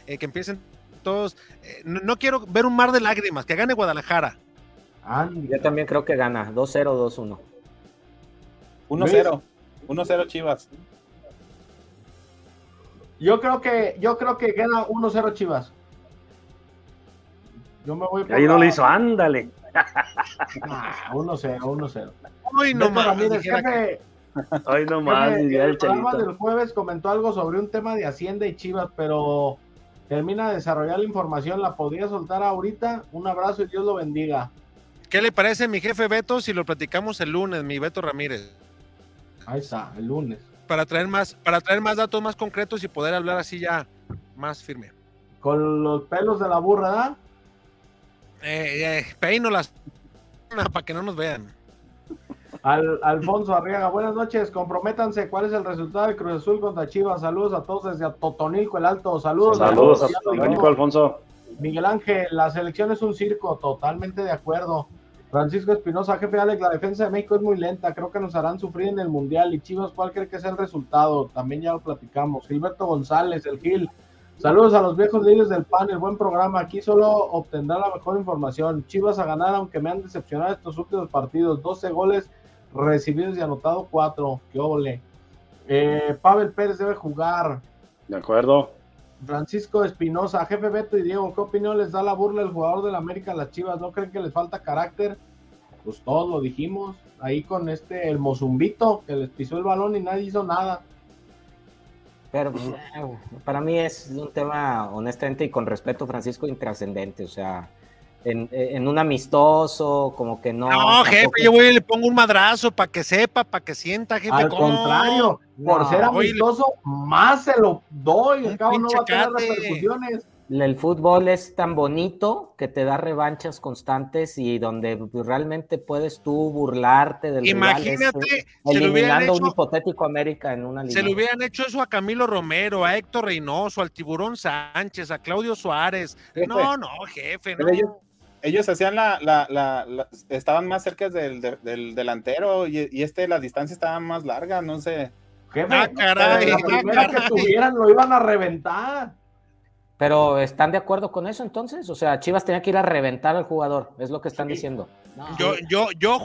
eh, que empiecen todos. Eh, no, quiero ver un mar de lágrimas, que gane Guadalajara. Yo también creo que gana, 2-0, 2-1. 1-0, 1-0 Chivas. Yo creo que, yo creo que gana 1-0 Chivas. Yo me voy Ahí no le hizo, ándale. 1-0, 1-0. Hoy no más. Hoy no más. el, el programa del jueves comentó algo sobre un tema de Hacienda y Chivas, pero termina de desarrollar la información. ¿La podría soltar ahorita? Un abrazo y Dios lo bendiga. ¿Qué le parece mi jefe Beto si lo platicamos el lunes, mi Beto Ramírez? Ahí está, el lunes. Para traer más, para traer más datos más concretos y poder hablar así ya más firme. Con los pelos de la burra, ¿verdad? Eh, eh, peino las para que no nos vean. Al, Alfonso Arriaga, buenas noches, comprométanse, ¿cuál es el resultado de Cruz Azul contra Chivas? Saludos a todos desde Totonilco, el Alto, saludos. Saludos a Totonilco, Alfonso. Miguel Ángel, la selección es un circo, totalmente de acuerdo. Francisco Espinosa, jefe Alex, la defensa de México es muy lenta, creo que nos harán sufrir en el Mundial. Y Chivas, ¿cuál cree que es el resultado? También ya lo platicamos. Gilberto González, el Gil, Saludos a los viejos líderes del panel, buen programa. Aquí solo obtendrá la mejor información. Chivas a ganar, aunque me han decepcionado estos últimos partidos. 12 goles recibidos y anotado 4. Qué ole. Eh, Pavel Pérez debe jugar. De acuerdo. Francisco Espinosa, jefe Beto y Diego, ¿qué opinión les da la burla el jugador del América a las Chivas? ¿No creen que les falta carácter? Pues todos lo dijimos. Ahí con este, el Mozumbito, que les pisó el balón y nadie hizo nada. Pero pues, eh, para mí es un tema, honestamente y con respeto, Francisco, intrascendente. O sea, en, un amistoso, como que no. No, jefe, yo voy y le pongo un madrazo para que sepa, para que sienta, jefe. Al contrario, por ser amistoso, más se lo doy. El cabo no va a tener repercusiones el fútbol es tan bonito que te da revanchas constantes y donde realmente puedes tú burlarte del Imagínate, rival, eliminando un hipotético América en una liga. Se le hubieran hecho eso a Camilo Romero, a Héctor Reynoso, al Tiburón Sánchez, a Claudio Suárez. No, no, jefe, no. Ellos, hacían la, la, la, estaban más cerca del, delantero y, y, este la distancia estaba más larga, no sé. Jefe, ah, caray, la ah, que tuvieran lo iban a reventar. Pero ¿están de acuerdo con eso entonces? O sea, Chivas tenía que ir a reventar al jugador, es lo que están diciendo. Yo, yo, yo,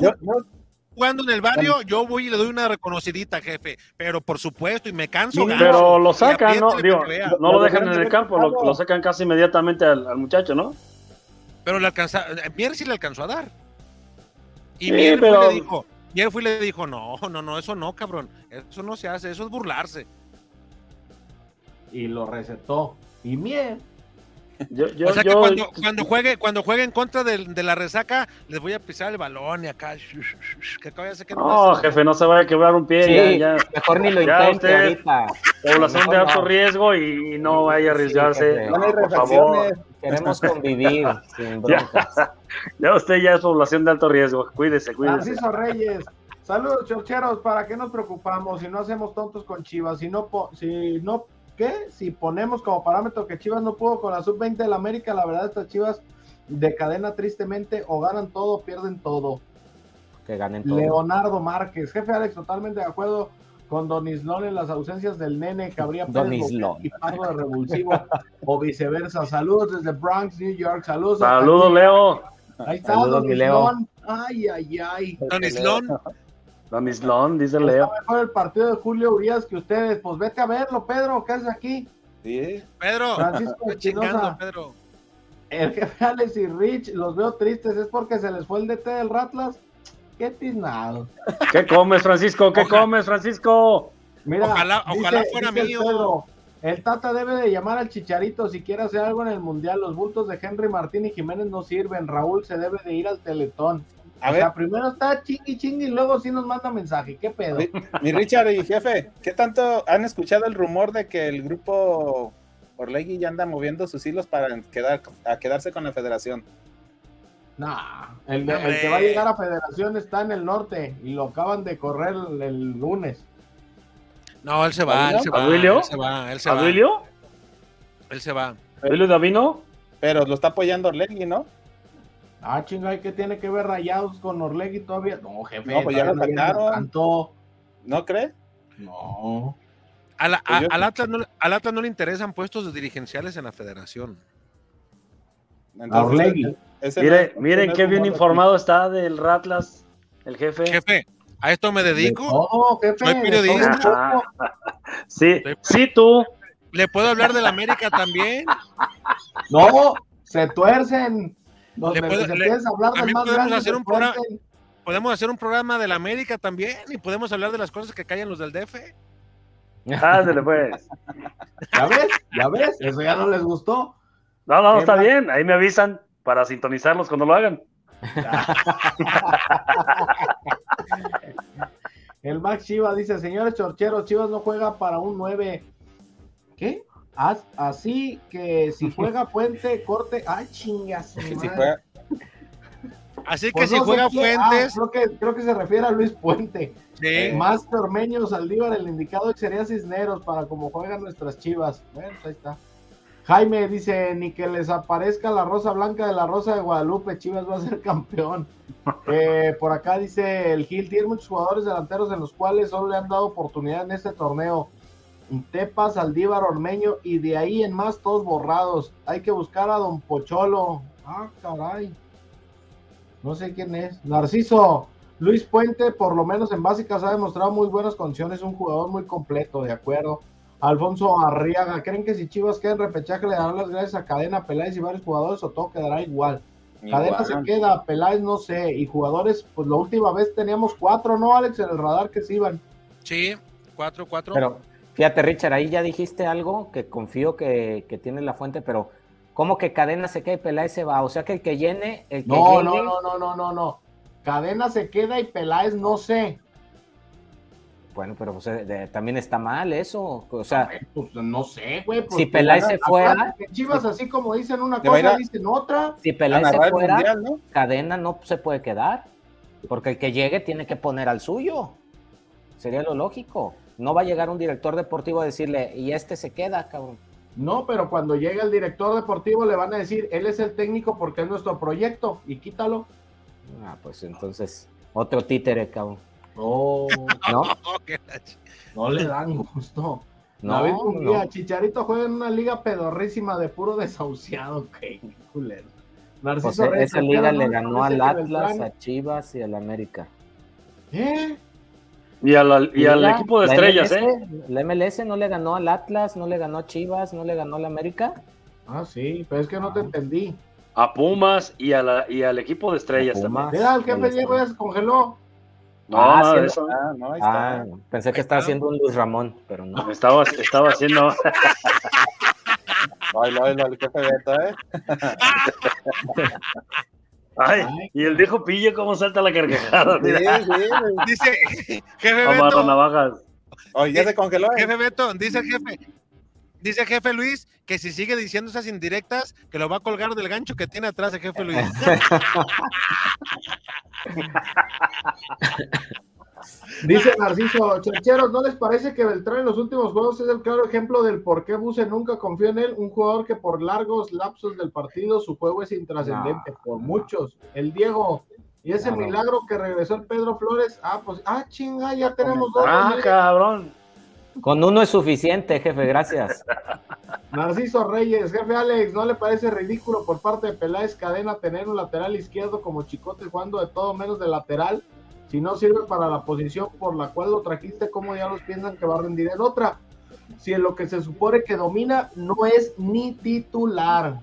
jugando en el barrio, yo voy y le doy una reconocidita, jefe. Pero por supuesto, y me canso. pero lo sacan, ¿no? no lo dejan en el campo, lo, sacan casi inmediatamente al, muchacho, ¿no? Pero le alcanza, Mier sí le alcanzó a dar. Y Mier, le dijo, Mier fue y le dijo, no, no, no, eso no, cabrón. Eso no se hace, eso es burlarse. Y lo recetó y miel. o sea que cuando, cuando, juegue cuando juegue en contra de, la resaca les voy a pisar el balón y acá que que no, jefe no se vaya a quebrar un pie ya, mejor ni lo intente ahorita población de alto riesgo y no vaya a arriesgarse por favor queremos convivir sin ya, usted ya es población de alto riesgo cuídese cuídese Narciso Reyes Saludos, chorcheros. ¿Para qué nos preocupamos si no hacemos tontos con Chivas? Si no, si no, ¿qué? Si ponemos como parámetro que Chivas no pudo con la sub-20 de la América, la verdad, estas Chivas de cadena tristemente o ganan todo o pierden todo. Que ganen todo. Leonardo Márquez, jefe Alex, totalmente de acuerdo con Donislón en las ausencias del nene que habría y Pardo de revulsivo o viceversa. Saludos desde Bronx, New York. Saludos. Saludos, Leo. Ahí está Donislón. Ay, ay, ay. Donislón. Donislón, dice Leo. mejor el partido de Julio Urias que ustedes. Pues vete a verlo, Pedro. ¿Qué haces aquí? Sí. Pedro. Francisco Espinosa. Pedro. El jefe Alex y Rich los veo tristes. ¿Es porque se les fue el DT del Ratlas? Qué tiznado. ¿Qué comes, Francisco? ¿Qué comes, Francisco? Mira, ojalá, fuera mío. El, Tata debe de llamar al Chicharito si quiere hacer algo en el Mundial. Los bultos de Henry Martín y Jiménez no sirven. Raúl se debe de ir al Teletón. A o sea, primero está chingui chingui y luego sí nos manda mensaje. ¿Qué pedo? Mi, Richard y jefe, ¿qué tanto han escuchado el rumor de que el grupo Orlegui ya anda moviendo sus hilos para quedar, a quedarse con la federación? No, el, que va a llegar a federación está en el norte y lo acaban de correr el, lunes. No, él se va, él se va. Él se va, él se va. Él se va. Davino? Pero lo está apoyando Orlegui, ¿no? Ah, chinga, ¿qué tiene que ver Rayados con Orlegui todavía? No, jefe. No, pues ya lo sacaron. ¿No cree? No. Pues al, Atlas no, al Atlas no le interesan puestos de dirigenciales en la federación. a Orlegui. Miren qué bien informado está del Ratlas, el jefe. Jefe, a esto me dedico. No, jefe. Soy periodista. sí, sí, tú. ¿Le puedo hablar del América también? No, se tuercen. Donde hablar podemos hacer un programa, podemos hacer un programa de la América también y podemos hablar de las cosas que callan los del DF. Ándale, pues. ¿Ya ves? ¿Ya ves? Eso ya no les gustó. No, no, está bien. Ahí me avisan para sintonizarlos cuando lo hagan. El Max Chiva dice, señores chorcheros, Chivas no juega para un 9. ¿Qué? así que si juega Puente, corte. ¡Ay, chingas! Así que pues si juega ah, Fuentes. creo, que, creo que se refiere a Luis Puente. Más Tormeño, Saldívar, el indicado sería Cisneros para como juegan nuestras chivas. Bueno, pues ahí está. Jaime dice: ni que les aparezca la rosa blanca de la rosa de Guadalupe, Chivas va a ser campeón. Eh, por acá dice el Gil: tiene muchos jugadores delanteros en los cuales solo le han dado oportunidad en este torneo. Tepa, Saldívar, Ormeño y de ahí en más todos borrados. Hay que buscar a Don Pocholo. Ah, caray. No sé quién es. Narciso. Luis Puente, por lo menos en básicas, ha demostrado muy buenas condiciones. Un jugador muy completo, de acuerdo. Alfonso Arriaga. ¿Creen que si Chivas queda en repechaje le darán las gracias a Cadena, Peláez y varios jugadores o todo quedará igual? Cadena se queda, Peláez no sé. Y jugadores, pues la última vez teníamos cuatro, ¿no, Alex? En el radar que se iban. Sí, cuatro, cuatro. Pero Fíjate, Richard, ahí ya dijiste algo que confío que, que tiene la fuente, pero ¿cómo que Cadena se queda y Peláez se va? O sea que el que llene, el que no, No, no, no, no, no, no. Cadena se queda y Peláez no sé. Bueno, pero pues, eh, también está mal eso. O sea, pues, no sé, güey. Si Peláez se fuera. Chivas, así como dicen una cosa, dicen otra. Si Peláez se fuera, Cadena no se puede quedar. Porque el que llegue tiene que poner al suyo. Sería lo lógico. No va a llegar un director deportivo a decirle, y este se queda, cabrón. No, pero cuando llegue el director deportivo le van a decir, él es el técnico porque es nuestro proyecto y quítalo. Ah, pues entonces, otro títere, cabrón. No, no, no le dan gusto. No, David no. Chicharito juega en una liga pedorrísima de puro desahuciado, qué culero. Pues esa liga le ganó al Atlas, a Chivas y al América. ¿Eh? Y, al, equipo de estrellas, ¿eh? La MLS no le ganó al Atlas, no le ganó a Chivas, no le ganó al América. Ah, sí, pero es que no te ah. entendí. A Pumas y, a la, y al equipo de estrellas también. Mira, el jefe Diego ya se congeló. No, ah, eso. Ah, no, ah, pensé que estaba haciendo un Luis Ramón, pero no. Estaba, estaba haciendo. Baila, baila, el jefe Beto, ¿eh? Ay, y el viejo Pillo, ¿cómo salta la carcajada? dice, jefe Beto. navajas. Oye, ya se congeló. ¿eh? Jefe Beto, dice el jefe, dice el jefe Luis que si sigue diciendo esas indirectas, que lo va a colgar del gancho que tiene atrás el jefe Luis. Dice Narciso, Chancheros, ¿no les parece que Beltrán en los últimos juegos es el claro ejemplo del por qué Buse nunca confió en él? Un jugador que por largos lapsos del partido su juego es intrascendente, por muchos. El Diego, y ese milagro que regresó el Pedro Flores, ah, pues, ah, chinga, ya tenemos dos. Ah, cabrón. Con uno es suficiente, jefe, gracias. Narciso Reyes, jefe Alex, ¿no le parece ridículo por parte de Peláez Cadena tener un lateral izquierdo como Chicote jugando de todo menos de lateral? Si no sirve para la posición por la cual lo trajiste, ¿cómo ya los piensan que va a rendir en otra? Si en lo que se supone que domina no es ni titular.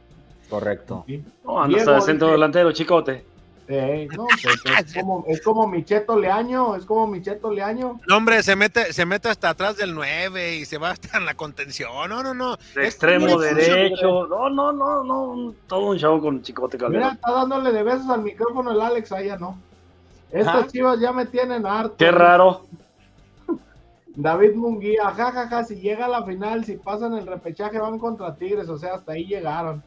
Correcto. No, anda hasta centro delantero, Chicote. No, pues, es, como, es como Micheto Leaño, es como Micheto Leaño. No, hombre, se mete, se mete hasta atrás del 9 y se va hasta en la contención. No, no, no. extremo derecho. No, no, no, no. Todo un chavo con Chicote Calderón. Mira, está dándole de besos al micrófono el Alex, allá no. Estas chivas ya me tienen harto. Qué raro. David Munguía, jajaja, si llega a la final, si pasan el repechaje van contra Tigres, o sea, hasta ahí llegaron.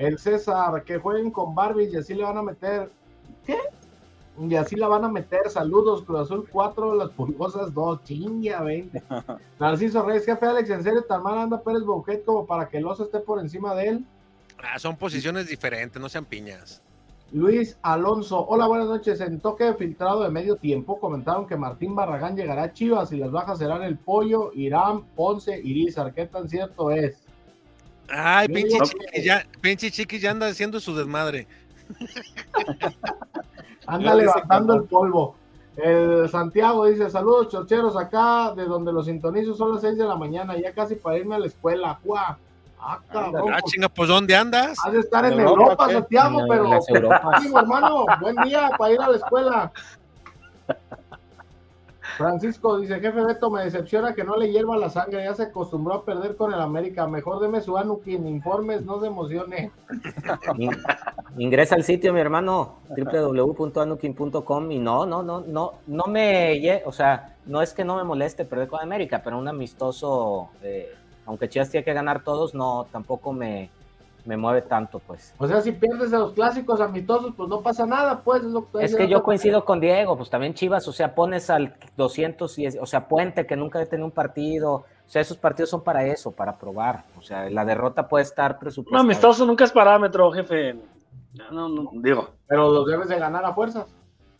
El César, que jueguen con Barbies y así le van a meter. ¿Qué? Y así la van a meter. Saludos, Cruz Azul 4, las pulgosas 2, chinga 20. Narciso Reyes, jefe Alex, ¿en serio tan mal anda Pérez Bouquet como para que el oso esté por encima de él? Ah, son posiciones diferentes, no sean piñas. Luis Alonso, hola, buenas noches. En toque filtrado de medio tiempo comentaron que Martín Barragán llegará a Chivas y las bajas serán el Pollo, Irán, Ponce, Irizar. ¿Qué tan cierto es? Ay, pinche chiqui, ya, pinche chiqui ya anda haciendo su desmadre. anda levantando el polvo. El Santiago dice, saludos chocheros acá, de donde los sintonizo son las 6 de la mañana, ya casi para irme a la escuela. ¡Guau! Ah, cabrón. Ah, chinga, pues ¿dónde andas? Has de estar en, Europa, Santiago, pero. hermano, buen día para ir a la escuela. Francisco dice, jefe Beto, me decepciona que no le hierva la sangre, ya se acostumbró a perder con el América. Mejor deme su Anukin, informes, no se emocione. Ingresa al sitio, mi hermano, www.anukin.com y no, no, no, no, no me, o sea, no es que no me moleste perder con América, pero un amistoso eh, aunque Chivas tiene que ganar todos, no, tampoco me, me mueve tanto, pues. O sea, si pierdes a los clásicos amistosos, pues no pasa nada, pues. Es, que yo coincido con Diego, pues también Chivas, o sea, pones al 200, y, o sea, Puente, que nunca ha tenido un partido, o sea, esos partidos son para eso, para probar, o sea, la derrota puede estar presupuestada. No, amistoso nunca es parámetro, jefe. No, no, digo. Pero los debes de ganar a fuerzas.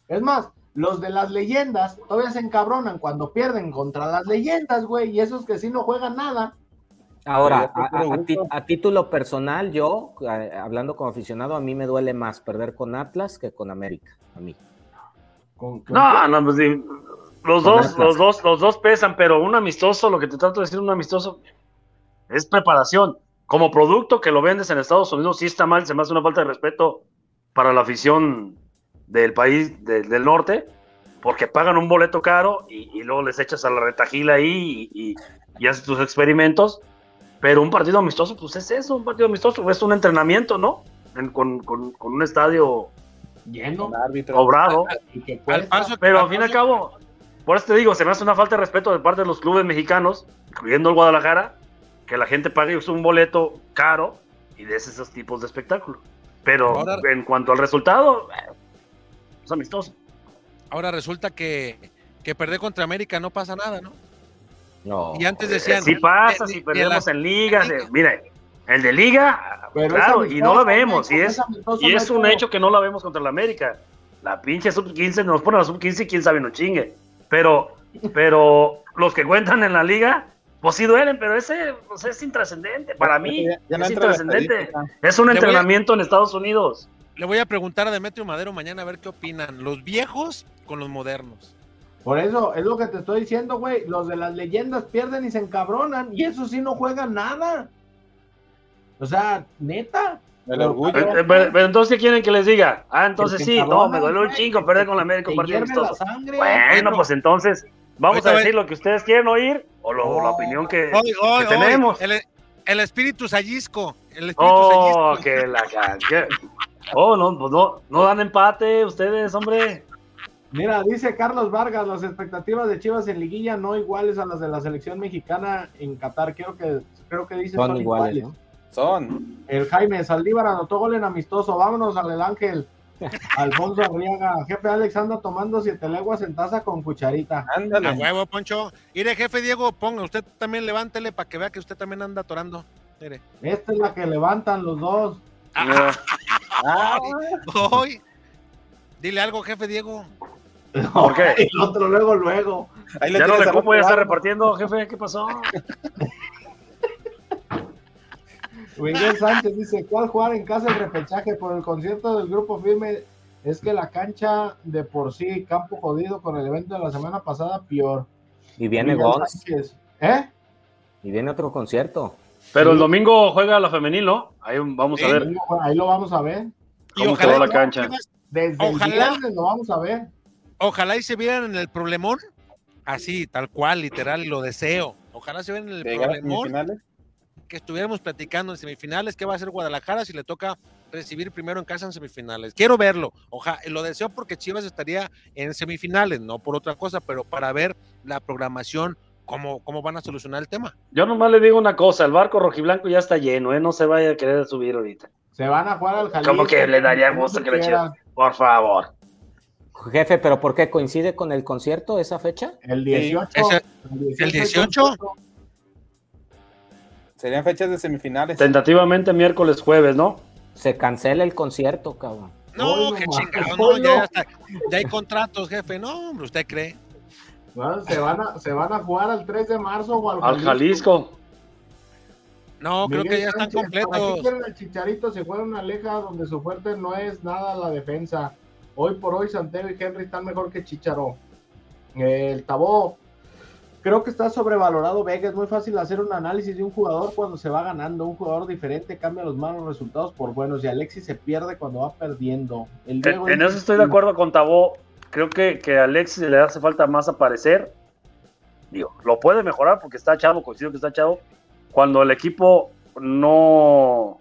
Es más, los de las leyendas todavía se encabronan cuando pierden contra las leyendas, güey, y esos que sí no juegan nada, Ahora, a, título personal, yo, hablando como aficionado, a mí me duele más perder con Atlas que con América, a mí. no, no, pues los dos, los dos, los dos pesan, pero un amistoso, lo que te trato de decir, un amistoso, es preparación. Como producto que lo vendes en Estados Unidos, sí está mal, se me hace una falta de respeto para la afición del país del norte, porque pagan un boleto caro y, luego les echas a la retajila ahí y, y haces tus experimentos pero un partido amistoso, pues es eso, un partido amistoso, es un entrenamiento, ¿no? con, un estadio lleno, cobrado. pero al fin y al cabo, por eso te digo, se me hace una falta de respeto de parte de los clubes mexicanos, incluyendo el Guadalajara, que la gente pague un boleto caro y des esos tipos de espectáculo. Pero en cuanto al resultado, eh, es amistoso. Ahora resulta que, que perder contra América no pasa nada, ¿no? No. Y antes decían. Si pasa, si perdemos en ligas. mire, el de liga, claro, y no la vemos. Y es, y es un hecho que no la vemos contra la América. La pinche sub-15 nos pone la sub-15 y quién sabe no chingue. Pero, pero los que cuentan en la liga, pues sí duelen, pero ese pues es intrascendente. Para mí es intrascendente. Es un entrenamiento en Estados Unidos. Le voy a preguntar a Demetrio Madero mañana a ver qué opinan los viejos con los modernos. Por eso es lo que te estoy diciendo, güey. Los de las leyendas pierden y se encabronan. Y eso sí no juegan nada. O sea, neta. El orgullo. Pero, entonces, ¿qué quieren que les diga? Ah, entonces sí, no, me duele un chingo perder con la América Bueno, pues entonces, vamos a decir lo que ustedes quieren oír o, la opinión que, tenemos. El, espíritu sayisco. El espíritu oh, que la Oh, no, pues no, no dan empate ustedes, hombre. Mira, dice Carlos Vargas, las expectativas de Chivas en liguilla no iguales a las de la selección mexicana en Qatar. Creo que, creo que dice son, iguales. Son. El Jaime Saldívar anotó gol en amistoso. Vámonos al Ángel. Alfonso Arriaga, jefe Alex anda tomando siete leguas en taza con cucharita. Ándale. A huevo, Poncho. Mire, jefe Diego, ponga, usted también levántele para que vea que usted también anda atorando. Mire. Esta es la que levantan los dos. Ah, Dile algo, jefe Diego. ¿Por qué? El otro luego, luego. ya no le cupo, ya está repartiendo, jefe, ¿qué pasó? Miguel Sánchez dice, ¿cuál jugar en casa el repechaje por el concierto del grupo firme? Es que la cancha de por sí, campo jodido con el evento de la semana pasada, peor. Y viene Gons. ¿Eh? Y viene otro concierto. Pero el domingo juega la femenil, ¿no? Ahí vamos a ver. Ahí lo vamos a ver. Y ojalá la cancha. Desde ojalá, el lo vamos a ver. Ojalá y se vieran en el problemón. Así, tal cual, literal, lo deseo. Ojalá se vieran en el problemón que estuviéramos platicando en semifinales, qué va a hacer Guadalajara si le toca recibir primero en casa en semifinales. Quiero verlo, ojalá, lo deseo porque Chivas estaría en semifinales, no por otra cosa, pero para ver la programación, cómo, cómo van a solucionar el tema. Yo nomás le digo una cosa, el barco rojiblanco ya está lleno, ¿eh? no se vaya a querer subir ahorita. Se van a jugar al Jalisco. Como que le daría gusto que le echen, por favor. Jefe, ¿pero por qué coincide con el concierto esa fecha? El 18. el 18 Serían fechas de semifinales. Tentativamente miércoles, jueves, ¿no? Se cancela el concierto, cabrón. No, qué chingado, no, ya, ya, hay contratos, jefe, no, ¿usted cree? se, van a, se van a jugar al 3 de marzo o al, al Jalisco. No, creo que ya están completos. quieren el Chicharito, se juega una leja donde su fuerte no es nada la defensa. Hoy por hoy Santero y Henry están mejor que Chicharo. El Tabó Creo que está sobrevalorado Vega. Es muy fácil hacer un análisis de un jugador cuando se va ganando. Un jugador diferente cambia los malos resultados por buenos y Alexis se pierde cuando va perdiendo. en, eso estoy de acuerdo con Tabó. Creo que, que a Alexis le hace falta más aparecer. Digo, lo puede mejorar porque está chavo, coincido que está chavo. Cuando el equipo no,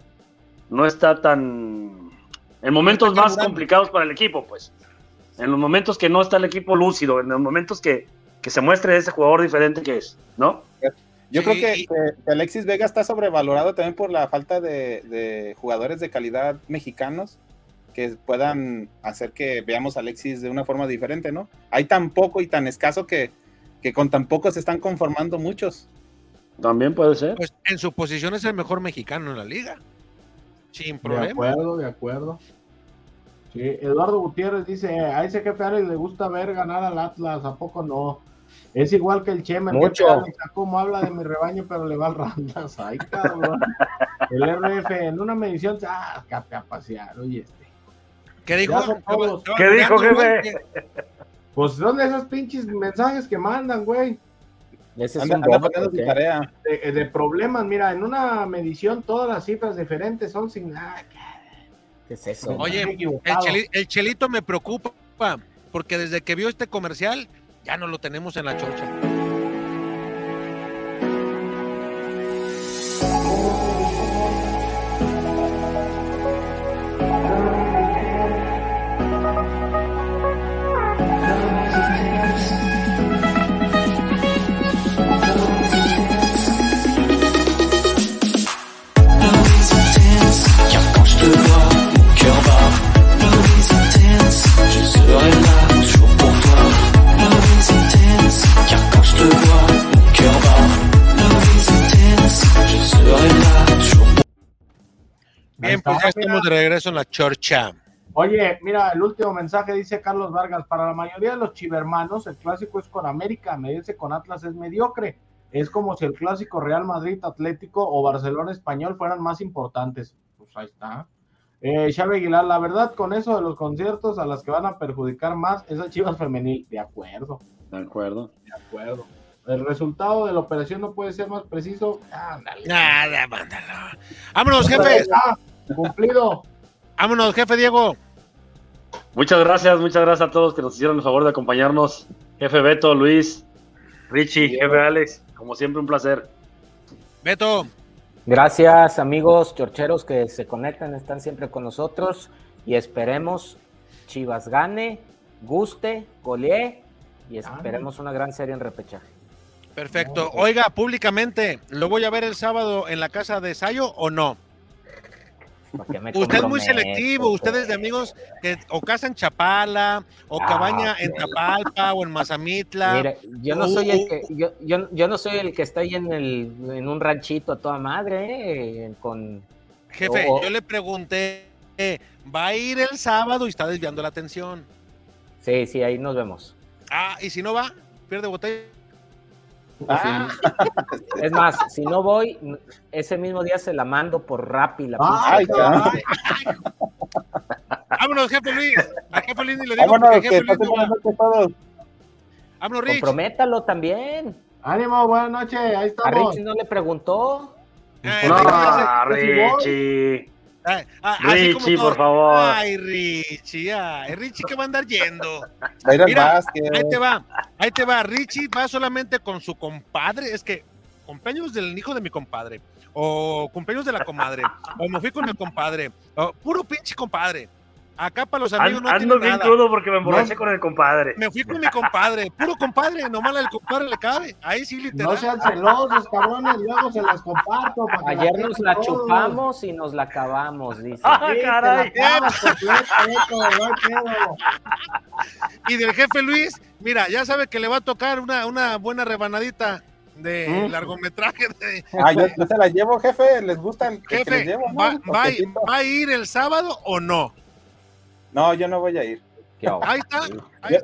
no está tan. En momentos más complicados para el equipo, pues. En los momentos que no está el equipo lúcido, en los momentos que, que se muestre ese jugador diferente que es, ¿no? Yo creo que, Alexis Vega está sobrevalorado también por la falta de, jugadores de calidad mexicanos que puedan hacer que veamos a Alexis de una forma diferente, ¿no? Hay tan poco y tan escaso que, que con tan poco se están conformando muchos. También puede ser. Pues en su posición es el mejor mexicano en la liga. Sin problema. De acuerdo, de acuerdo. Sí, Eduardo Gutiérrez dice, a ese jefe Alex le gusta ver ganar al Atlas, ¿a poco no? Es igual que el Chemer. Mucho. como habla de mi rebaño, pero le va al Randas. Ay, cabrón. El RF en una medición, ah, pasear, oye este. ¿Qué dijo? ¿Qué dijo, jefe? Pues son esos pinches mensajes que mandan, güey. Ese es un tarea. De, problemas, mira, en una medición todas las cifras diferentes son sin nada. ¿Qué es eso? Oye, el chelito me preocupa porque desde que vio este comercial ya no lo tenemos en la chorcha. Ya estamos de regreso en la chorcha. Oye, mira, el último mensaje dice Carlos Vargas, para la mayoría de los chivermanos el clásico es con América, medirse con Atlas es mediocre. Es como si el clásico Real Madrid Atlético o Barcelona Español fueran más importantes. Pues ahí está. Eh, Xavi Aguilar, la verdad con eso de los conciertos a las que van a perjudicar más es el Chivas femenil. De acuerdo. De acuerdo. De acuerdo. El resultado de la operación no puede ser más preciso. Ándale. Nada, mándalo. Vámonos, jefe. Cumplido. Vámonos, jefe Diego. Muchas gracias, muchas gracias a todos que nos hicieron el favor de acompañarnos. Jefe Beto, Luis, Richie, jefe Alex, como siempre un placer. Beto. Gracias amigos chorcheros que se conectan, están siempre con nosotros y esperemos Chivas gane, guste, golee y esperemos una gran serie en repechaje. Perfecto. Oiga, públicamente, ¿lo voy a ver el sábado en la casa de Sayo o no? Usted es muy selectivo, ustedes de amigos que o casa en Chapala, o ah, cabaña en Tapalpa o en Mazamitla. Mire, yo no soy el que, yo, yo, no soy el que está ahí en el en un ranchito a toda madre, eh, con jefe, yo le pregunté, va a ir el sábado y está desviando la atención. Sí, sí, ahí nos vemos. Ah, y si no va, pierde botella. Ah. Es más, si no voy, ese mismo día se la mando por Rappi. La ay, ay, Vámonos, jefe Luis. A jefe Luis ni le digo Vámonos, jefe Luis no Vámonos, Rich. Comprométalo también. Ánimo, buenas noches. Ahí estamos. A Rich no le preguntó. Eh, no, Richie. Ah, ah, Richie, por favor. Ay, Richie, ay, Richie que va a andar yendo. Mira, ahí te va, ahí te va. Richie va solamente con su compadre. Es que cumpleaños del hijo de mi compadre, o cumpleaños de la comadre, o me fui con el compadre, puro pinche compadre. Acá para los amigos no Ando bien crudo porque me emborraché con el compadre. Me fui con mi compadre, puro compadre, nomás el compadre le cabe. Ahí sí, literal. No sean celosos, cabrones, luego se las comparto. Ayer nos la chupamos y nos la acabamos, dice. ¡Ah, caray! y del jefe Luis, mira, ya sabe que le va a tocar una, una buena rebanadita de ¿Mm? largometraje. De... Ah, yo, se la llevo, jefe, ¿les gusta el jefe, ¿va, ¿Va a ir el sábado o no? No, yo no voy a ir. Ahí está.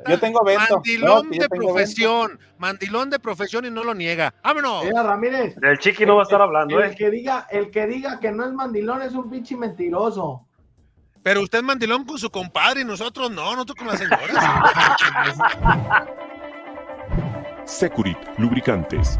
yo, tengo vento. Mandilón de profesión. Mandilón de profesión y no lo niega. ¡Vámonos! Mira, Ramírez. El chiqui no va a estar hablando, el, ¿eh? Que diga, el que diga que no es mandilón es un pinche mentiroso. Pero usted es mandilón con su compadre y nosotros no, nosotros con las señoras. Securit, lubricantes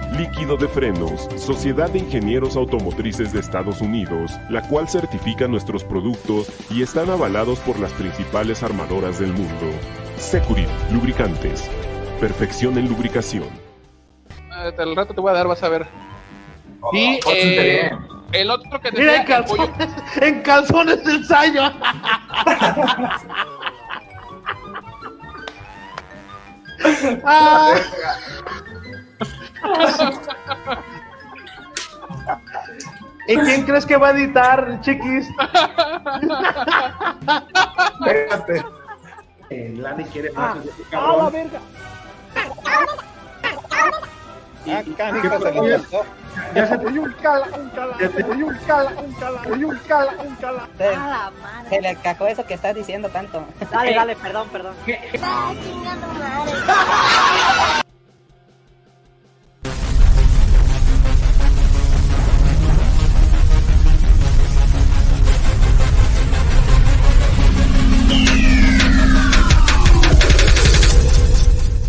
Líquido de Frenos, Sociedad de Ingenieros Automotrices de Estados Unidos, la cual certifica nuestros productos y están avalados por las principales armadoras del mundo. Securit, lubricantes. Perfección en lubricación. Eh, el rato te voy a dar, vas a ver. Oh, y eh, el otro que te Mira, en calzones, en calzones de ensayo. ah. ¿Y quién crees que va a editar, chiquis? Espérate. Eh, Lani quiere más. ¡Ah, la verga! Ah, se Ya se te dio un cala, un cala, se te dio un cala, un cala, un cala, un cala. Se le cagó eso que estás diciendo tanto. Dale, dale, perdón, perdón.